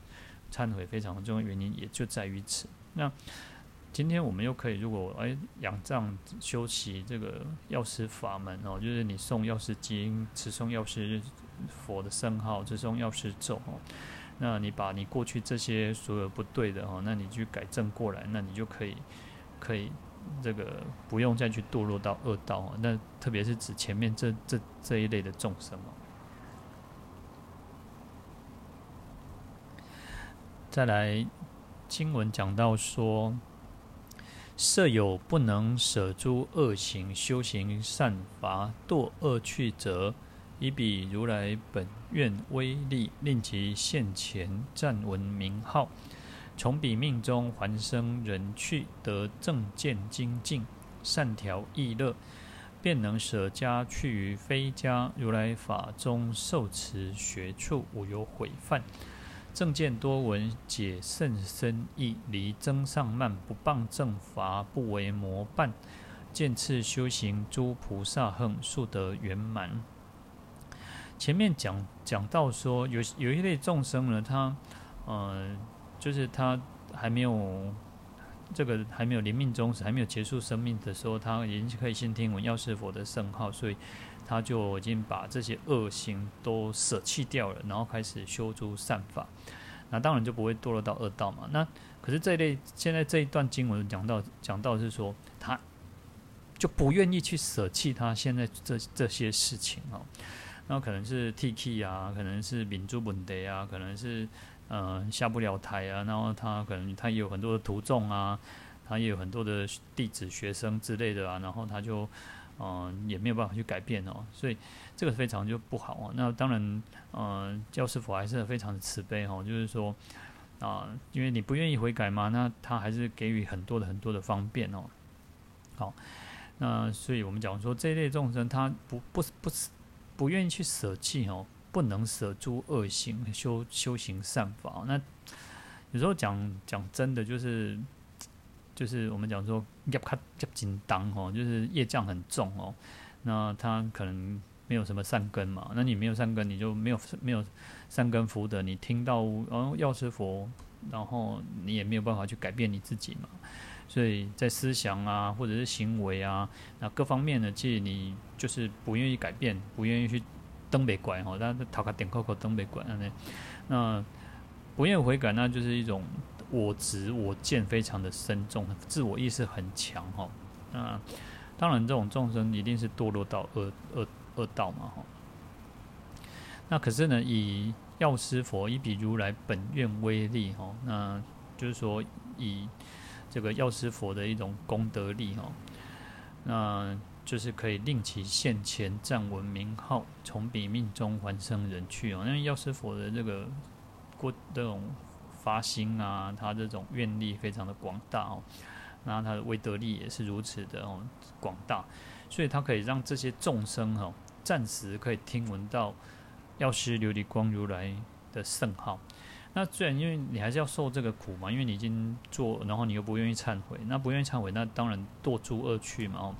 Speaker 1: 忏悔非常重要原因也就在于此。那今天我们又可以，如果哎仰仗修习这个药师法门哦，就是你诵药师经，持诵药师佛的圣号，持诵药师咒哦，那你把你过去这些所有不对的哦，那你去改正过来，那你就可以可以这个不用再去堕落到恶道哦。那特别是指前面这这这一类的众生哦。再来经文讲到说，设有不能舍诸恶行，修行善法，堕恶趣者，以彼如来本愿威力，令其现前暂闻名号，从彼命中还生人趣，得正见精进，善调意乐。便能舍家去于非家，如来法中受持学处，无有毁犯。正见多闻，解甚深义，离增上慢，不谤正法，不为魔伴。见次修行诸菩萨行，速得圆满。前面讲讲到说，有有一类众生呢，他呃，就是他还没有。这个还没有临命终时，还没有结束生命的时候，他已经可以先听闻药师佛的圣号，所以他就已经把这些恶行都舍弃掉了，然后开始修诸善法。那当然就不会堕落到恶道嘛。那可是这一类现在这一段经文讲到讲到是说，他就不愿意去舍弃他现在这这些事情哦。那可能是铁齿啊，可能是民族本德啊，可能是。嗯，下不了台啊，然后他可能他也有很多的徒众啊，他也有很多的弟子学生之类的啊，然后他就嗯也没有办法去改变哦，所以这个非常就不好哦。那当然，嗯，教师傅还是非常的慈悲哦，就是说啊，因为你不愿意悔改嘛，那他还是给予很多的很多的方便哦。好，那所以我们讲说这一类众生，他不不不不愿意去舍弃哦。不能舍诸恶行，修修行善法。那有时候讲讲真的，就是就是我们讲说要卡业金当哦，就是业障很重哦。那他可能没有什么善根嘛。那你没有善根，你就没有没有善根福德。你听到哦药师佛，然后你也没有办法去改变你自己嘛。所以在思想啊，或者是行为啊，那各方面呢，其实你就是不愿意改变，不愿意去。登北关吼，但是头壳点扣扣登北关，那那不愿悔改，那就是一种我执我见非常的深重，自我意识很强哈。那当然，这种众生一定是堕落到恶恶恶道嘛哈。那可是呢，以药师佛以彼如来本愿威力哈，那就是说以这个药师佛的一种功德力哈，那。就是可以令其现前暂闻名号，从彼命中还生人去哦。因为药师佛的这个过这种发心啊，他这种愿力非常的广大哦，那他的威德力也是如此的哦广大，所以他可以让这些众生哦暂时可以听闻到药师琉璃光如来的圣号。那虽然因为你还是要受这个苦嘛，因为你已经做，然后你又不愿意忏悔，那不愿意忏悔，那当然堕诸恶趣嘛哦。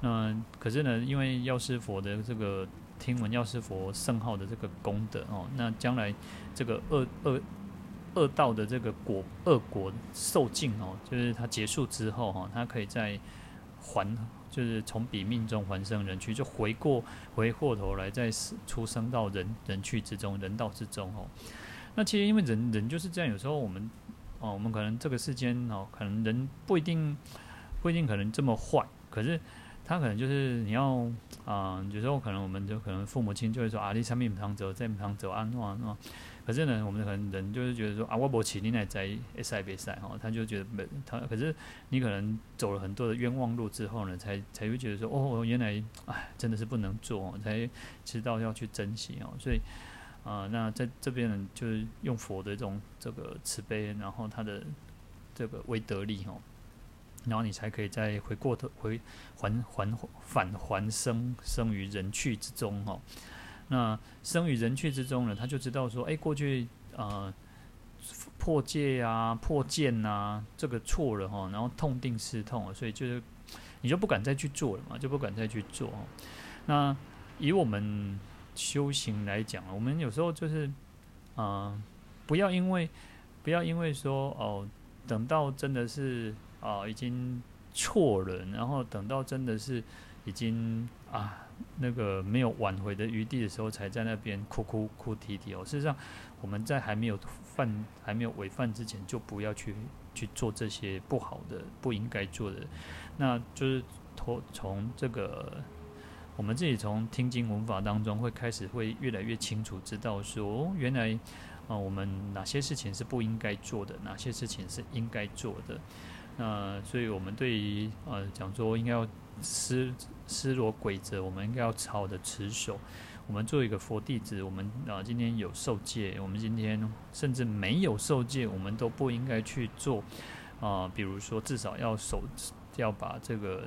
Speaker 1: 那可是呢，因为药师佛的这个听闻药师佛圣号的这个功德哦，那将来这个恶恶恶道的这个果恶果受尽哦，就是它结束之后哈，它可以在还，就是从彼命中还生人趣，就回过回过头来再出生到人人趣之中，人道之中哦。那其实因为人人就是这样，有时候我们哦，我们可能这个世间哦，可能人不一定不一定可能这么坏，可是。他可能就是你要啊、有时候可能我们就可能父母亲就会说啊，你上面不常走，这不常走啊，那那。可是呢，我们可能人就是觉得说啊，我不起，你来在赛别赛哈，他就觉得没他。可是你可能走了很多的冤枉路之后呢，才才会觉得说哦，原来哎，真的是不能做，才知道要去珍惜哦。所以啊、那在这边呢，就是用佛的这种这个慈悲，然后他的这个威德力哦。然后你才可以再回过头回还还返还生生于人去之中哈，那生于人去之中呢，他就知道说，哎，过去呃破戒啊破戒呐，这个错了哈，然后痛定思痛，所以就是你就不敢再去做了嘛，就不敢再去做。那以我们修行来讲，我们有时候就是啊、呃，不要因为不要因为说哦，等到真的是。啊，已经错了，然后等到真的是已经啊那个没有挽回的余地的时候，才在那边哭哭哭啼啼哦。事实上，我们在还没有犯、还没有违犯之前，就不要去去做这些不好的、不应该做的。那就是从从这个我们自己从听经闻法当中，会开始会越来越清楚知道说，原来啊，我们哪些事情是不应该做的，哪些事情是应该做的。那所以我们对于呃讲说应该要施施罗规则，我们应该要好的持守。我们做一个佛弟子，我们啊今天有受戒，我们今天甚至没有受戒，我们都不应该去做啊。比如说，至少要守，要把这个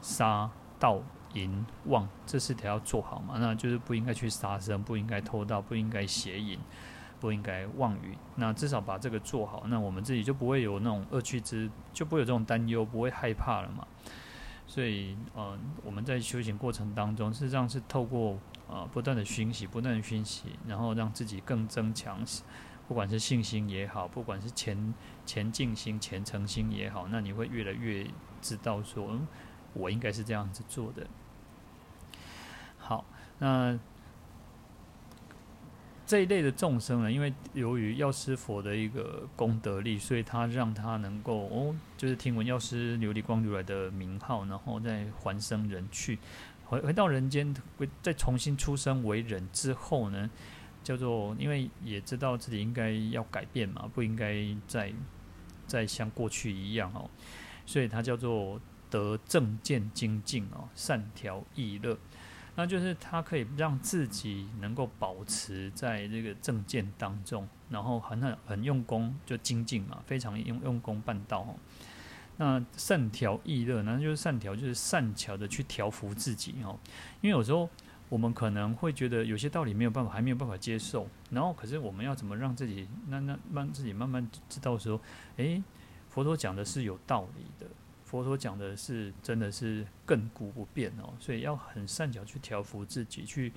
Speaker 1: 杀盗淫妄这四条要做好嘛。那就是不应该去杀生，不应该偷盗，不应该邪淫，不应该妄语。那至少把这个做好，那我们自己就不会有那种恶趣之，就不会有这种担忧，不会害怕了嘛。所以，呃，我们在修行过程当中，事实上是透过。啊，不断的熏习，不断的熏习，然后让自己更增强，不管是信心也好，不管是前前进心、虔诚心也好，那你会越来越知道说，嗯，我应该是这样子做的。好，那这一类的众生呢，因为由于药师佛的一个功德力，所以他让他能够哦，就是听闻药师琉璃光如来的名号，然后再还生人去。回回到人间，再重新出生为人之后呢，叫做因为也知道自己应该要改变嘛，不应该再再像过去一样哦，所以它叫做得正见精进哦，善调意乐，那就是他可以让自己能够保持在这个正见当中，然后很很很用功就精进嘛，非常用用功办道哦。那善调易乐，那就是善调，就是善巧的去调伏自己哦。因为有时候我们可能会觉得有些道理没有办法，还没有办法接受。然后，可是我们要怎么让自己，那那让自己慢慢知道说，诶，佛陀讲的是有道理的，佛陀讲的是真的是亘古不变哦。所以要很善巧去调伏自己，去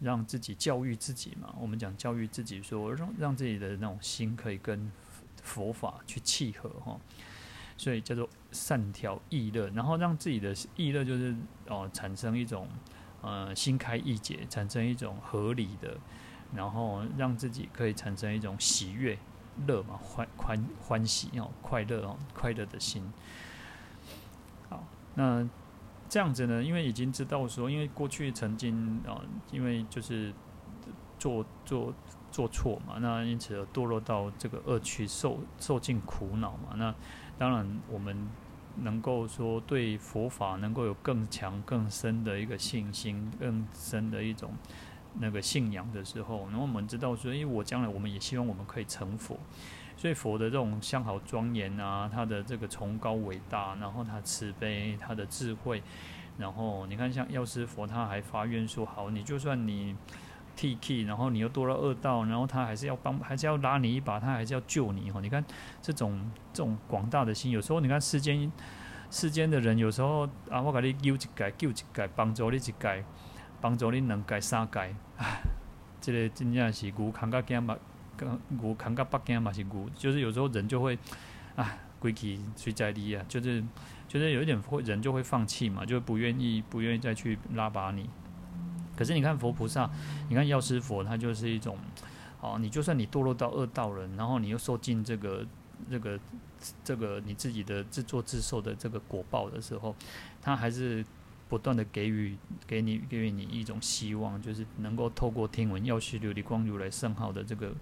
Speaker 1: 让自己教育自己嘛。我们讲教育自己说，让让自己的那种心可以跟佛法去契合哈。所以叫做善调意乐，然后让自己的意乐就是哦产生一种呃心开意解，产生一种合理的，然后让自己可以产生一种喜悦乐嘛欢欢欢喜哦快乐哦快乐的心。那这样子呢，因为已经知道说，因为过去曾经啊、因为就是做做做错嘛，那因此而堕落到这个恶趣，受受尽苦恼嘛，那。当然，我们能够说对佛法能够有更强、更深的一个信心，更深的一种那个信仰的时候，然后我们知道说，因为我将来我们也希望我们可以成佛，所以佛的这种相好庄严啊，他的这个崇高伟大，然后他慈悲，他的智慧，然后你看像药师佛，他还发愿说，好，你就算你。T K，然后你又多了恶道，然后他还是要帮，还是要拉你一把，他还是要救你哈。你看这种这种广大的心，有时候你看世间世间的人，有时候啊，我给你救一改，救一改，帮助你一改，帮助你两改三改，唉，这个真正是牛扛个肩嘛，牛扛个北肩嘛是牛，就是有时候人就会啊，归去在理啊，就是就是有一点会人就会放弃嘛，就不愿意不愿意再去拉拔你。可是你看佛菩萨，你看药师佛，他就是一种，哦，你就算你堕落到恶道人，然后你又受尽这个、这个、这个你自己的自作自受的这个果报的时候，他还是不断的给予给你给予你一种希望，就是能够透过听闻药师琉璃光如来圣号的这个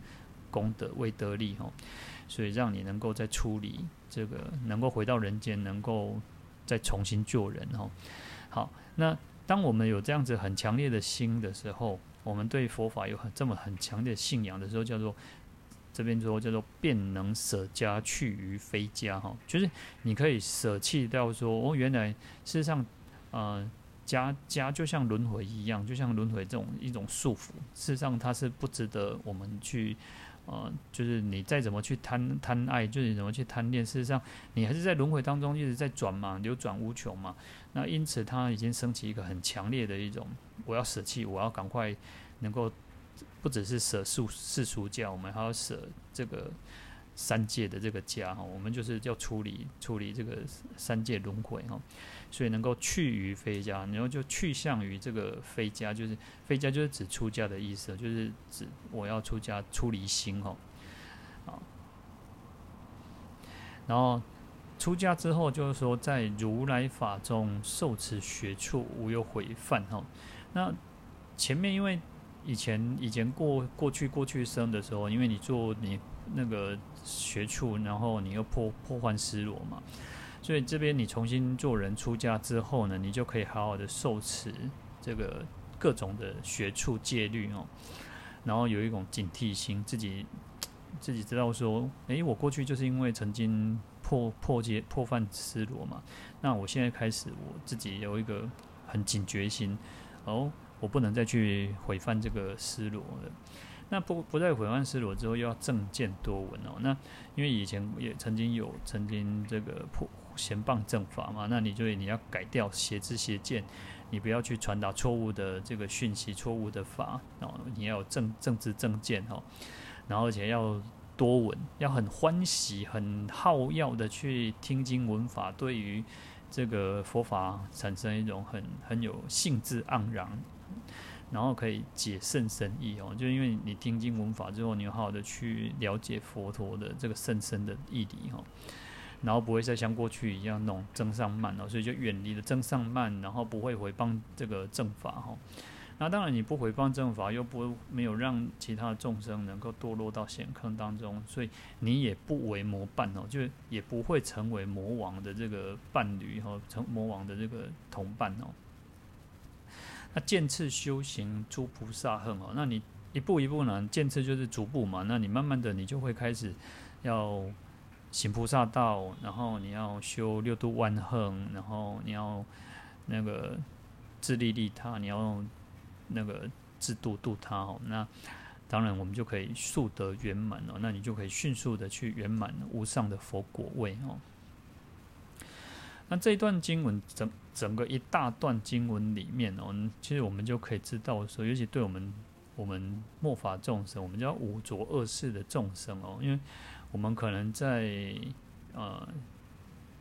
Speaker 1: 功德威德力哦，所以让你能够再处理这个，能够回到人间，能够再重新救人哦。好，那。当我们有这样子很强烈的心的时候，我们对佛法有很这么很强烈的信仰的时候，叫做这边说叫做便能舍家去于非家哈，就是你可以舍弃掉说哦，原来事实上，呃，家家就像轮回一样，就像轮回这种一种束缚，事实上它是不值得我们去。呃，就是你再怎么去贪贪爱，就是你怎么去贪恋，事实上你还是在轮回当中一直在转嘛，流转无穷嘛。那因此他已经升起一个很强烈的一种，我要舍弃，我要赶快能够不只是舍世世俗家，我们还要舍这个三界的这个家哈，我们就是要处理处理这个三界轮回哈。所以能够去于非家，然后就去向于这个非家，就是非家就是指出家的意思，就是指我要出家出离心哦，啊，然后出家之后就是说在如来法中受持学处无有毁犯哈。那前面因为以前以前过过去过去生的时候，因为你做你那个学处，然后你又破破坏失落嘛，所以这边你重新做人出家之后呢，你就可以好好的受持这个各种的学处戒律哦，然后有一种警惕心，自己 自己知道说，诶，我过去就是因为曾经破破戒破犯失罗嘛，那我现在开始我自己有一个很警觉心哦。我不能再去毁犯这个失罗了。那不不再毁犯失罗之后，又要正见多闻哦。那因为以前也曾经有曾经这个破邪谤正法嘛，那你就你要改掉邪知邪见，你不要去传达错误的这个讯息、错误的法哦。你要有正正知正见哦，然后而且要多闻，要很欢喜、很好要的去听经闻法，对于这个佛法产生一种很很有兴致盎然。然后可以解甚深意哦，就因为你听经闻法之后，你好好的去了解佛陀的这个圣深的义理哈，然后不会再像过去一样那种增上慢哦，所以就远离了增上慢，然后不会回谤这个正法哈。那当然你不回谤正法，又不没有让其他的众生能够堕落到险坑当中，所以你也不为魔伴哦，就也不会成为魔王的这个伴侣哈，成魔王的这个同伴哦。那渐次修行诸菩萨恨哦，那你一步一步呢？渐次就是逐步嘛。那你慢慢的，你就会开始要行菩萨道，然后你要修六度万行，然后你要那个自利利他，你要那个自度度他哦。那当然，我们就可以速得圆满哦。那你就可以迅速的去圆满无上的佛果位哦。那这一段经文整整个一大段经文里面哦，其实我们就可以知道说，尤其对我们我们末法众生，我们叫五浊恶世的众生哦，因为我们可能在呃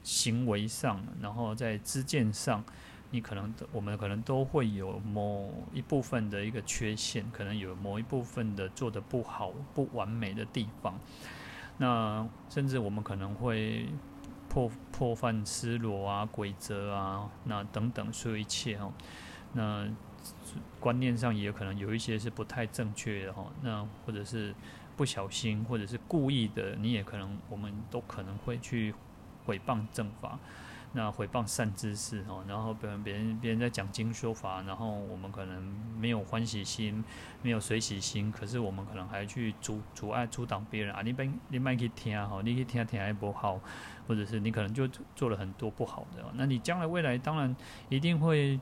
Speaker 1: 行为上，然后在知见上，你可能我们可能都会有某一部分的一个缺陷，可能有某一部分的做的不好、不完美的地方，那甚至我们可能会。破破犯失落啊，规则啊，那等等所有一切哦，那观念上也可能有一些是不太正确的哈，那或者是不小心，或者是故意的，你也可能，我们都可能会去毁谤正法。那毁谤善知识哦，然后别人别人别人在讲经说法，然后我们可能没有欢喜心，没有随喜心，可是我们可能还去阻阻碍阻挡别人啊！你别你别去听哈，你去听听还不好，或者是你可能就做了很多不好的，那你将来未来当然一定会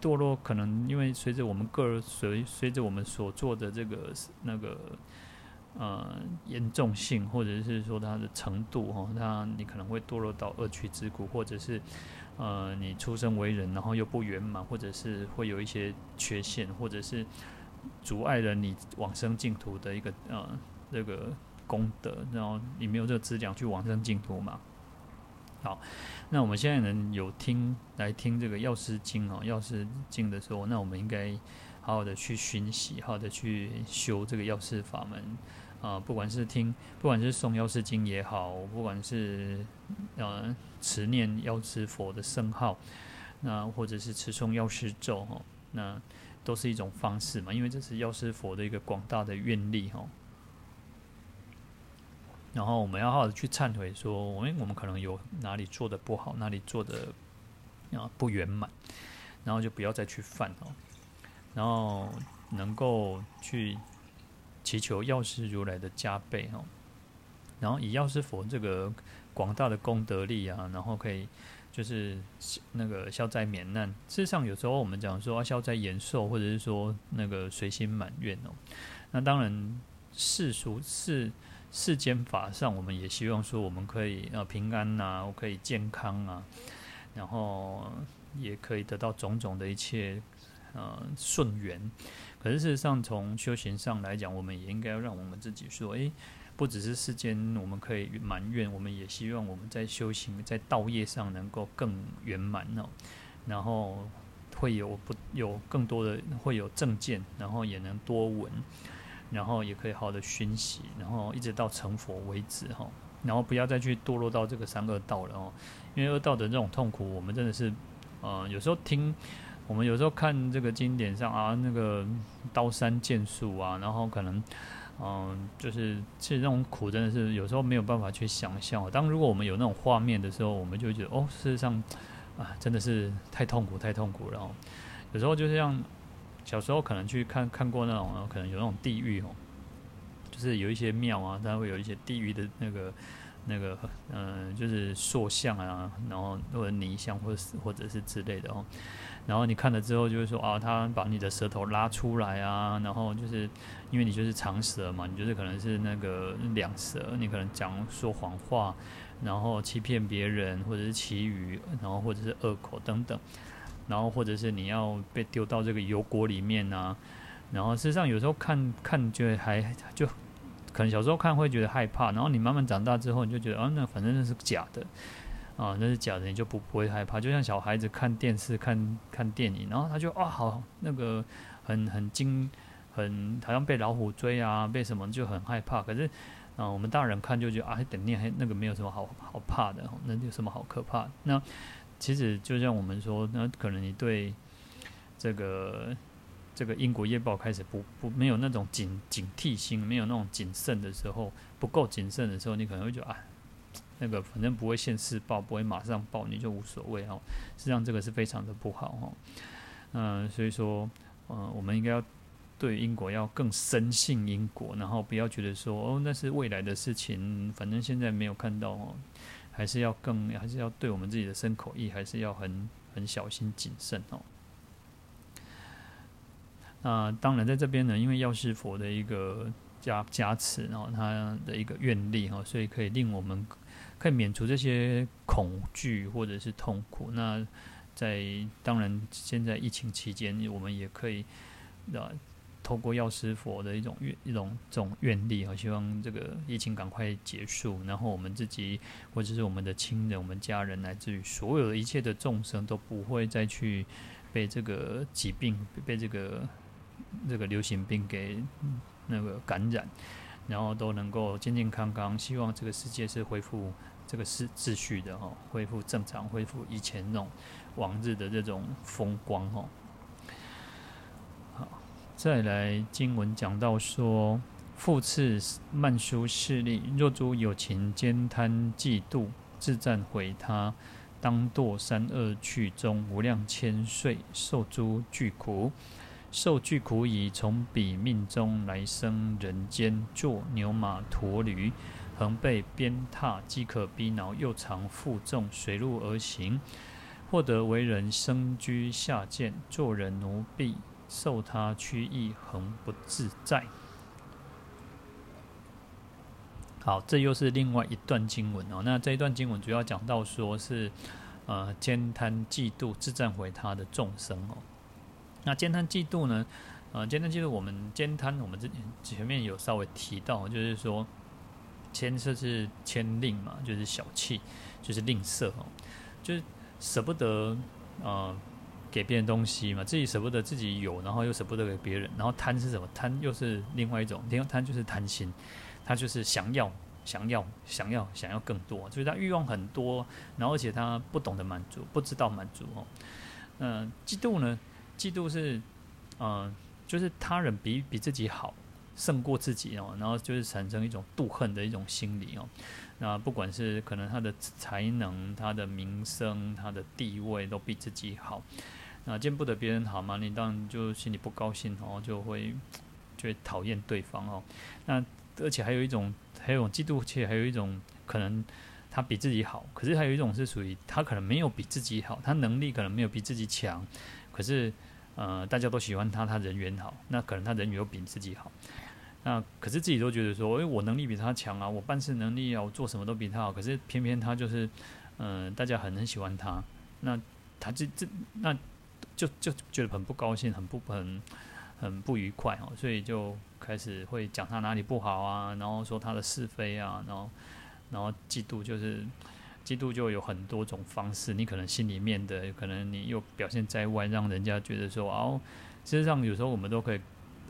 Speaker 1: 堕落，可能因为随着我们个人随随着我们所做的这个那个。呃，严重性或者是说它的程度哈，它你可能会堕落到恶趣之苦，或者是呃，你出生为人然后又不圆满，或者是会有一些缺陷，或者是阻碍了你往生净土的一个呃这个功德，然后你没有这个资粮去往生净土嘛。好，那我们现在能有听来听这个药师经哦，药师经的时候，那我们应该好好的去熏习，好好的去修这个药师法门。啊，不管是听，不管是诵药师经也好，不管是呃持念药师佛的圣号，那或者是持诵药师咒哈，那都是一种方式嘛，因为这是药师佛的一个广大的愿力哈。然后我们要好好的去忏悔说，说我们我们可能有哪里做的不好，哪里做的啊不圆满，然后就不要再去犯哦，然后能够去。祈求药师如来的加倍哦，然后以药师佛这个广大的功德力啊，然后可以就是那个消灾免难。事实上，有时候我们讲说消灾延寿，或者是说那个随心满愿哦。那当然世俗世世间法上，我们也希望说我们可以呃平安呐、啊，我可以健康啊，然后也可以得到种种的一切呃顺缘。可是事实上，从修行上来讲，我们也应该要让我们自己说：诶，不只是世间我们可以埋怨，我们也希望我们在修行、在道业上能够更圆满哦。然后会有不有更多的会有正见，然后也能多闻，然后也可以好好的熏习，然后一直到成佛为止哈。然后不要再去堕落到这个三恶道了哦，因为恶道的这种痛苦，我们真的是，呃，有时候听。我们有时候看这个经典上啊，那个刀山剑树啊，然后可能，嗯，就是其实那种苦真的是有时候没有办法去想象。当如果我们有那种画面的时候，我们就觉得哦，事实上啊，真的是太痛苦，太痛苦了。然后有时候就像小时候可能去看看过那种，可能有那种地狱哦，就是有一些庙啊，它会有一些地狱的那个。那个嗯，就是塑像啊，然后或者泥像，或者是或者是之类的哦。然后你看了之后，就是说啊，他把你的舌头拉出来啊，然后就是因为你就是长舌嘛，你就是可能是那个两舌，你可能讲说谎话，然后欺骗别人，或者是綺语，然后或者是恶口等等，然后或者是你要被丢到这个油锅里面啊。然后事实上有时候看看就还就。可能小时候看会觉得害怕，然后你慢慢长大之后，你就觉得啊，那反正那是假的，啊，那是假的，你就不不会害怕。就像小孩子看电视、看看电影，然后他就啊，好那个很很惊，很好像被老虎追啊，被什么就很害怕。可是啊，我们大人看就觉得啊，等念那个没有什么好好怕的，那有什么好可怕？那其实就像我们说，那可能你对这个。这个英国业报开始不不没有那种警警惕心，没有那种谨慎的时候，不够谨慎的时候，你可能会觉得啊，那个反正不会现世报，不会马上报，你就无所谓哦。实际上这个是非常的不好哦。嗯、所以说，嗯、我们应该要对因果要更深信因果，然后不要觉得说哦那是未来的事情，反正现在没有看到哦，还是要更还是要对我们自己的身口意还是要很很小心谨慎哦。那当然，在这边呢，因为药师佛的一个加加持，然后他的一个愿力哈，所以可以令我们可以免除这些恐惧或者是痛苦。那在当然，现在疫情期间，我们也可以啊，透过药师佛的一种愿一种这种愿力啊，希望这个疫情赶快结束，然后我们自己或者是我们的亲人、我们家人，乃至于所有的一切的众生，都不会再去被这个疾病被这个。这个流行病给那个感染，然后都能够健健康康。希望这个世界是恢复这个秩秩序的哈，恢复正常，恢复以前那种往日的这种风光哈。好，再来经文讲到说：复次曼殊室利，若诸有情兼贪嫉妒，自赞毁他，当堕三恶趣中，无量千岁，受诸剧苦。受具苦已，从彼命中来生人间，作牛马驼驴，横被鞭挞，饥渴逼恼，又常负重随路而行，获得为人生居下贱，做人奴婢，受他驱役，恒不自在。好，这又是另外一段经文哦。那这一段经文主要讲到说是，呃，慳贪嫉妒，自赞毁他的众生哦。那慳贪嫉妒呢？呃，慳贪嫉妒，我们慳贪，我们之前前面有稍微提到，就是说，慳就是慳吝嘛，就是小气，就是吝啬哦，就是舍不得呃给别人东西嘛，自己舍不得自己有，然后又舍不得给别人，然后贪是什么？贪又是另外一种，另外贪就是贪心，他就是想要、想要、想要、想要更多，就是他欲望很多，然后而且他不懂得满足，不知道满足哦。嗯、呃，嫉妒呢？嫉妒是，嗯、就是他人比比自己好，胜过自己哦，然后就是产生一种妒恨的一种心理哦。那不管是可能他的才能、他的名声、他的地位都比自己好，那见不得别人好嘛，你当然就心里不高兴哦，就会就会讨厌对方哦。那而且还有一种，还有一种嫉妒，且还有一种可能他比自己好，可是还有一种是属于他可能没有比自己好，他能力可能没有比自己强，可是。呃，大家都喜欢他，他人缘好，那可能他人缘又比自己好，那可是自己都觉得说，诶、我能力比他强啊，我办事能力啊，我做什么都比他好，可是偏偏他就是，嗯、大家很很喜欢他，那他这这那就就觉得很不高兴，很不很很不愉快哦，所以就开始会讲他哪里不好啊，然后说他的是非啊，然后然后嫉妒就是。嫉妒就有很多种方式，你可能心里面的，可能你又表现在外，让人家觉得说哦，事实上有时候我们都可以，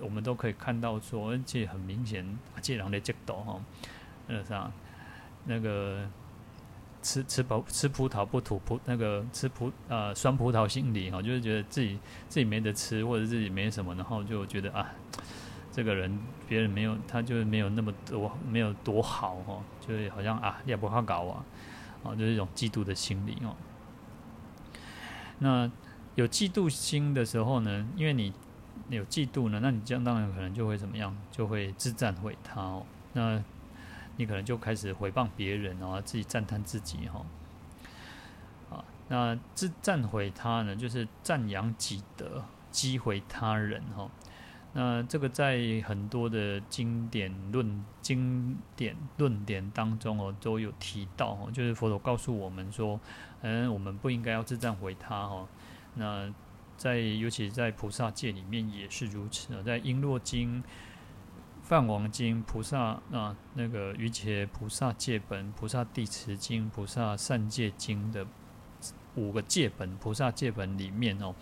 Speaker 1: 我们都可以看到说，而且很明显，这人的嫉妒哈，那啥，那个吃吃葡吃葡萄不吐葡那个吃葡呃酸葡萄心理哈，就是觉得自己自己没得吃或者自己没什么，然后就觉得啊，这个人别人没有他就是没有那么多没有多好哈，就是好像啊也不好搞啊，就是一种嫉妒的心理哦。那有嫉妒心的时候呢，因为你有嫉妒呢，那你这样当然可能就会怎么样，就会自赞毁他哦。那你可能就开始诽谤别人，然后自己赞叹自己哈。啊，那自赞毁他呢，就是赞扬己德，击毁他人哈。那这个在很多的经典论经典论点当中哦，都有提到哦，就是佛陀告诉我们说，嗯，我们不应该要自赞毁他哈。那在尤其在菩萨戒里面也是如此啊，在璎珞经。梵王经、菩萨啊，那个瑜伽菩萨戒本、菩萨地持经、菩萨善戒经的五个戒本，菩萨戒本里面哦，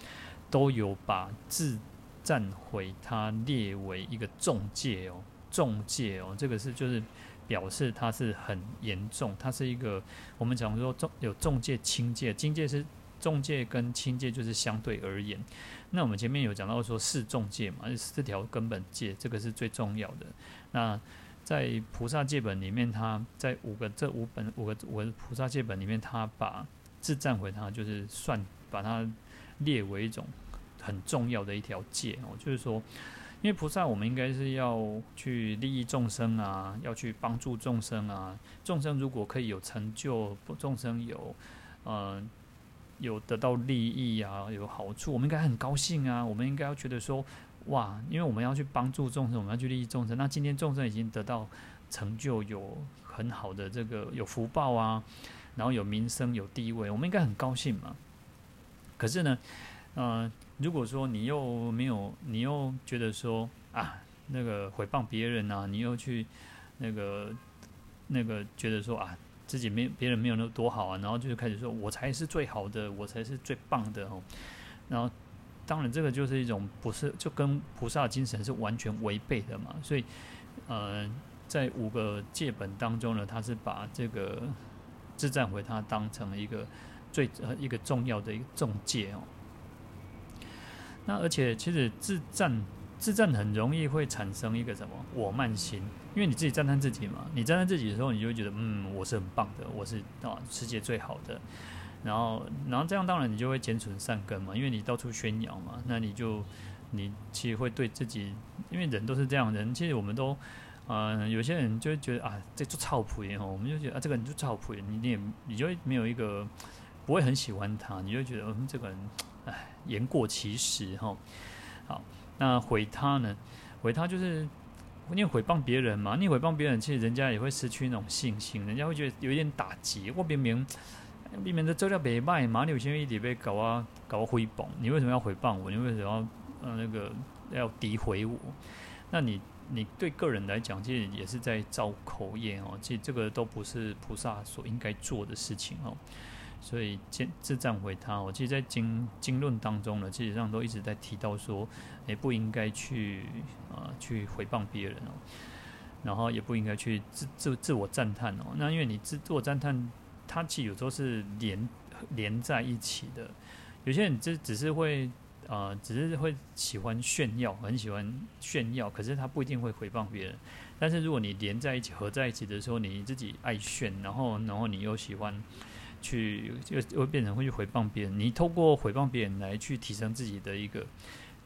Speaker 1: 都有把自暂毁它列为一个重戒哦，重戒哦，这个是就是表示它是很严重，它是一个我们讲说重有重戒、轻戒，轻戒是重戒跟轻戒就是相对而言。那我们前面有讲到说四重戒嘛，四条根本戒，这个是最重要的。那在菩萨戒本里面，它在五个这五本五个五个菩萨戒本里面，它把自赞毁他就是算把它列为一种很重要的一条戒哦，就是说，因为菩萨我们应该是要去利益众生啊，要去帮助众生啊，众生如果可以有成就，众生有嗯。呃有得到利益啊，有好处，我们应该很高兴啊。我们应该要觉得说，哇，因为我们要去帮助众生，我们要去利益众生。那今天众生已经得到成就，有很好的这个有福报啊，然后有名声、有地位，我们应该很高兴嘛。可是呢，呃，如果说你又没有，你又觉得说啊，那个诽谤别人啊，你又去那个那个觉得说啊。自己没别人没有那多好啊，然后就是开始说我才是最好的，我才是最棒的哦。然后当然这个就是一种不是就跟菩萨精神是完全违背的嘛。所以呃，在五个戒本当中呢，他是把这个自赞毁他当成了一个最呃一个重要的一个重戒哦。那而且其实自赞。自赞很容易会产生一个什么我慢心，因为你自己赞叹自己嘛，你赞叹自己的时候，你就会觉得嗯，我是很棒的，我是啊世界最好的，然后然后这样当然你就会减损善根嘛，因为你到处宣扬嘛，那你就你其实会对自己，因为人都是这样，人其实我们都嗯、有些人就会觉得啊，这就臭屁哦，我们就觉得啊，这个人就臭屁，你你也你就没有一个不会很喜欢他，你就觉得嗯，这个人 唉言过其实哈，好。那毁他呢？毁他就是你毁谤别人嘛。你毁谤别人，其实人家也会失去那种信心，人家会觉得有一点打击。我明明明明的资料没卖，马柳先一直被搞啊搞啊毁谤，你为什么要毁谤我？你为什么要呃那个要诋毁我？那你你对个人来讲，其实也是在造口业哦。其实这个都不是菩萨所应该做的事情哦。所以自自赞回他，我其实，在经经论当中呢，其实上都一直在提到说，也不应该去啊、去回谤别人哦，然后也不应该去自自自我赞叹哦。那因为你自自我赞叹，它其实有时候是连连在一起的。有些人只只是会啊、只是会喜欢炫耀，很喜欢炫耀，可是他不一定会回谤别人。但是如果你连在一起、合在一起的时候，你自己爱炫，然后然后你又喜欢。去就会变成会去诽谤别人，你透过诽谤别人来去提升自己的一个，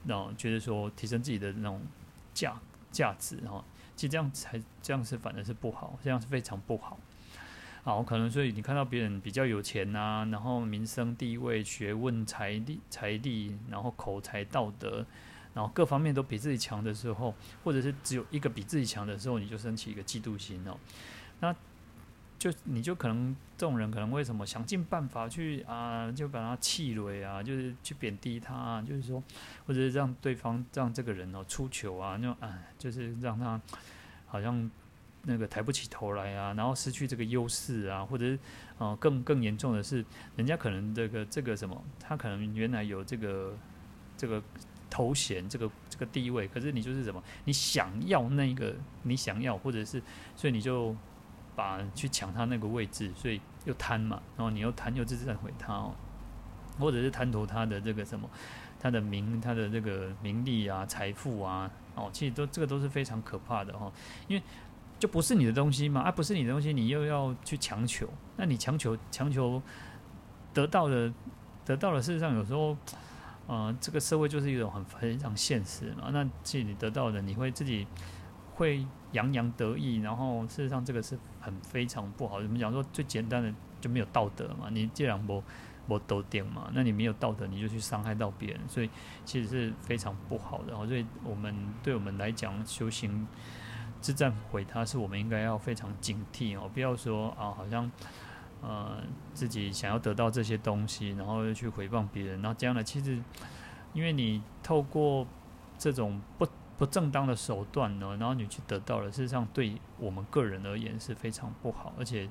Speaker 1: 那种觉得说提升自己的那种价价值哈，其实这样才这样是反而是不好，这样是非常不好。好，可能所以你看到别人比较有钱啊，然后名声地位、学问、财力、财力，然后口才、道德，然后各方面都比自己强的时候，或者是只有一个比自己强的时候，你就升起一个嫉妒心哦，那。就你就可能这种人可能为什么想尽办法去啊，就把他气馁啊，就是去贬低他，啊，就是说，或者是让对方让这个人哦出糗啊，就啊，就是让他好像那个抬不起头来啊，然后失去这个优势啊，或者是啊更更严重的是，人家可能这个这个什么，他可能原来有这个这个头衔，这个这个地位，可是你就是什么，你想要那个你想要，或者是所以你就。把去抢他那个位置，所以又贪嘛，然后你又贪又自赞毁他哦，或者是贪图他的这个什么，他的名，他的这个名利啊、财富啊，哦，其实都这个都是非常可怕的哈，因为就不是你的东西嘛，啊，不是你的东西，你又要去强求，那你强求强求得到的，得到的，事实上有时候，呃，这个社会就是一种很非常现实嘛，那自己得到的，你会自己。会洋洋得意，然后事实上这个是很非常不好。怎么讲说最简单的就没有道德嘛，你既然不不斗点嘛，那你没有道德，你就去伤害到别人，所以其实是非常不好的。所以我们对我们来讲，修行之战毁他，是我们应该要非常警惕哦，不要说啊，好像呃自己想要得到这些东西，然后又去诽谤别人，那这样的其实因为你透过这种不。不正当的手段呢，然后你去得到了，事实上对我们个人而言是非常不好，而且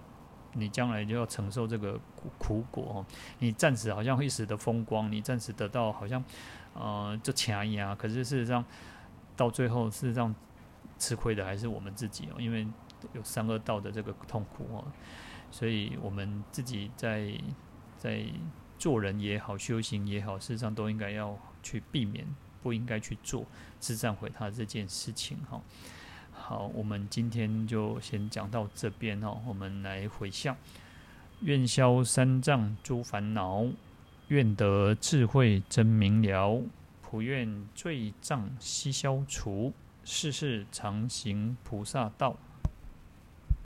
Speaker 1: 你将来就要承受这个苦苦果哦。你暂时好像一时的风光，你暂时得到好像呃就钱呀，可是事实上到最后，事实上吃亏的还是我们自己哦，因为有三恶道的这个痛苦哦，所以我们自己在在做人也好，修行也好，事实上都应该要去避免。不应该去做自赞毁他这件事情哈。好，我们今天就先讲到这边哈。我们来回向：愿消三藏诸烦恼，愿得智慧真明了，普愿罪障悉消除，世世常行菩萨道。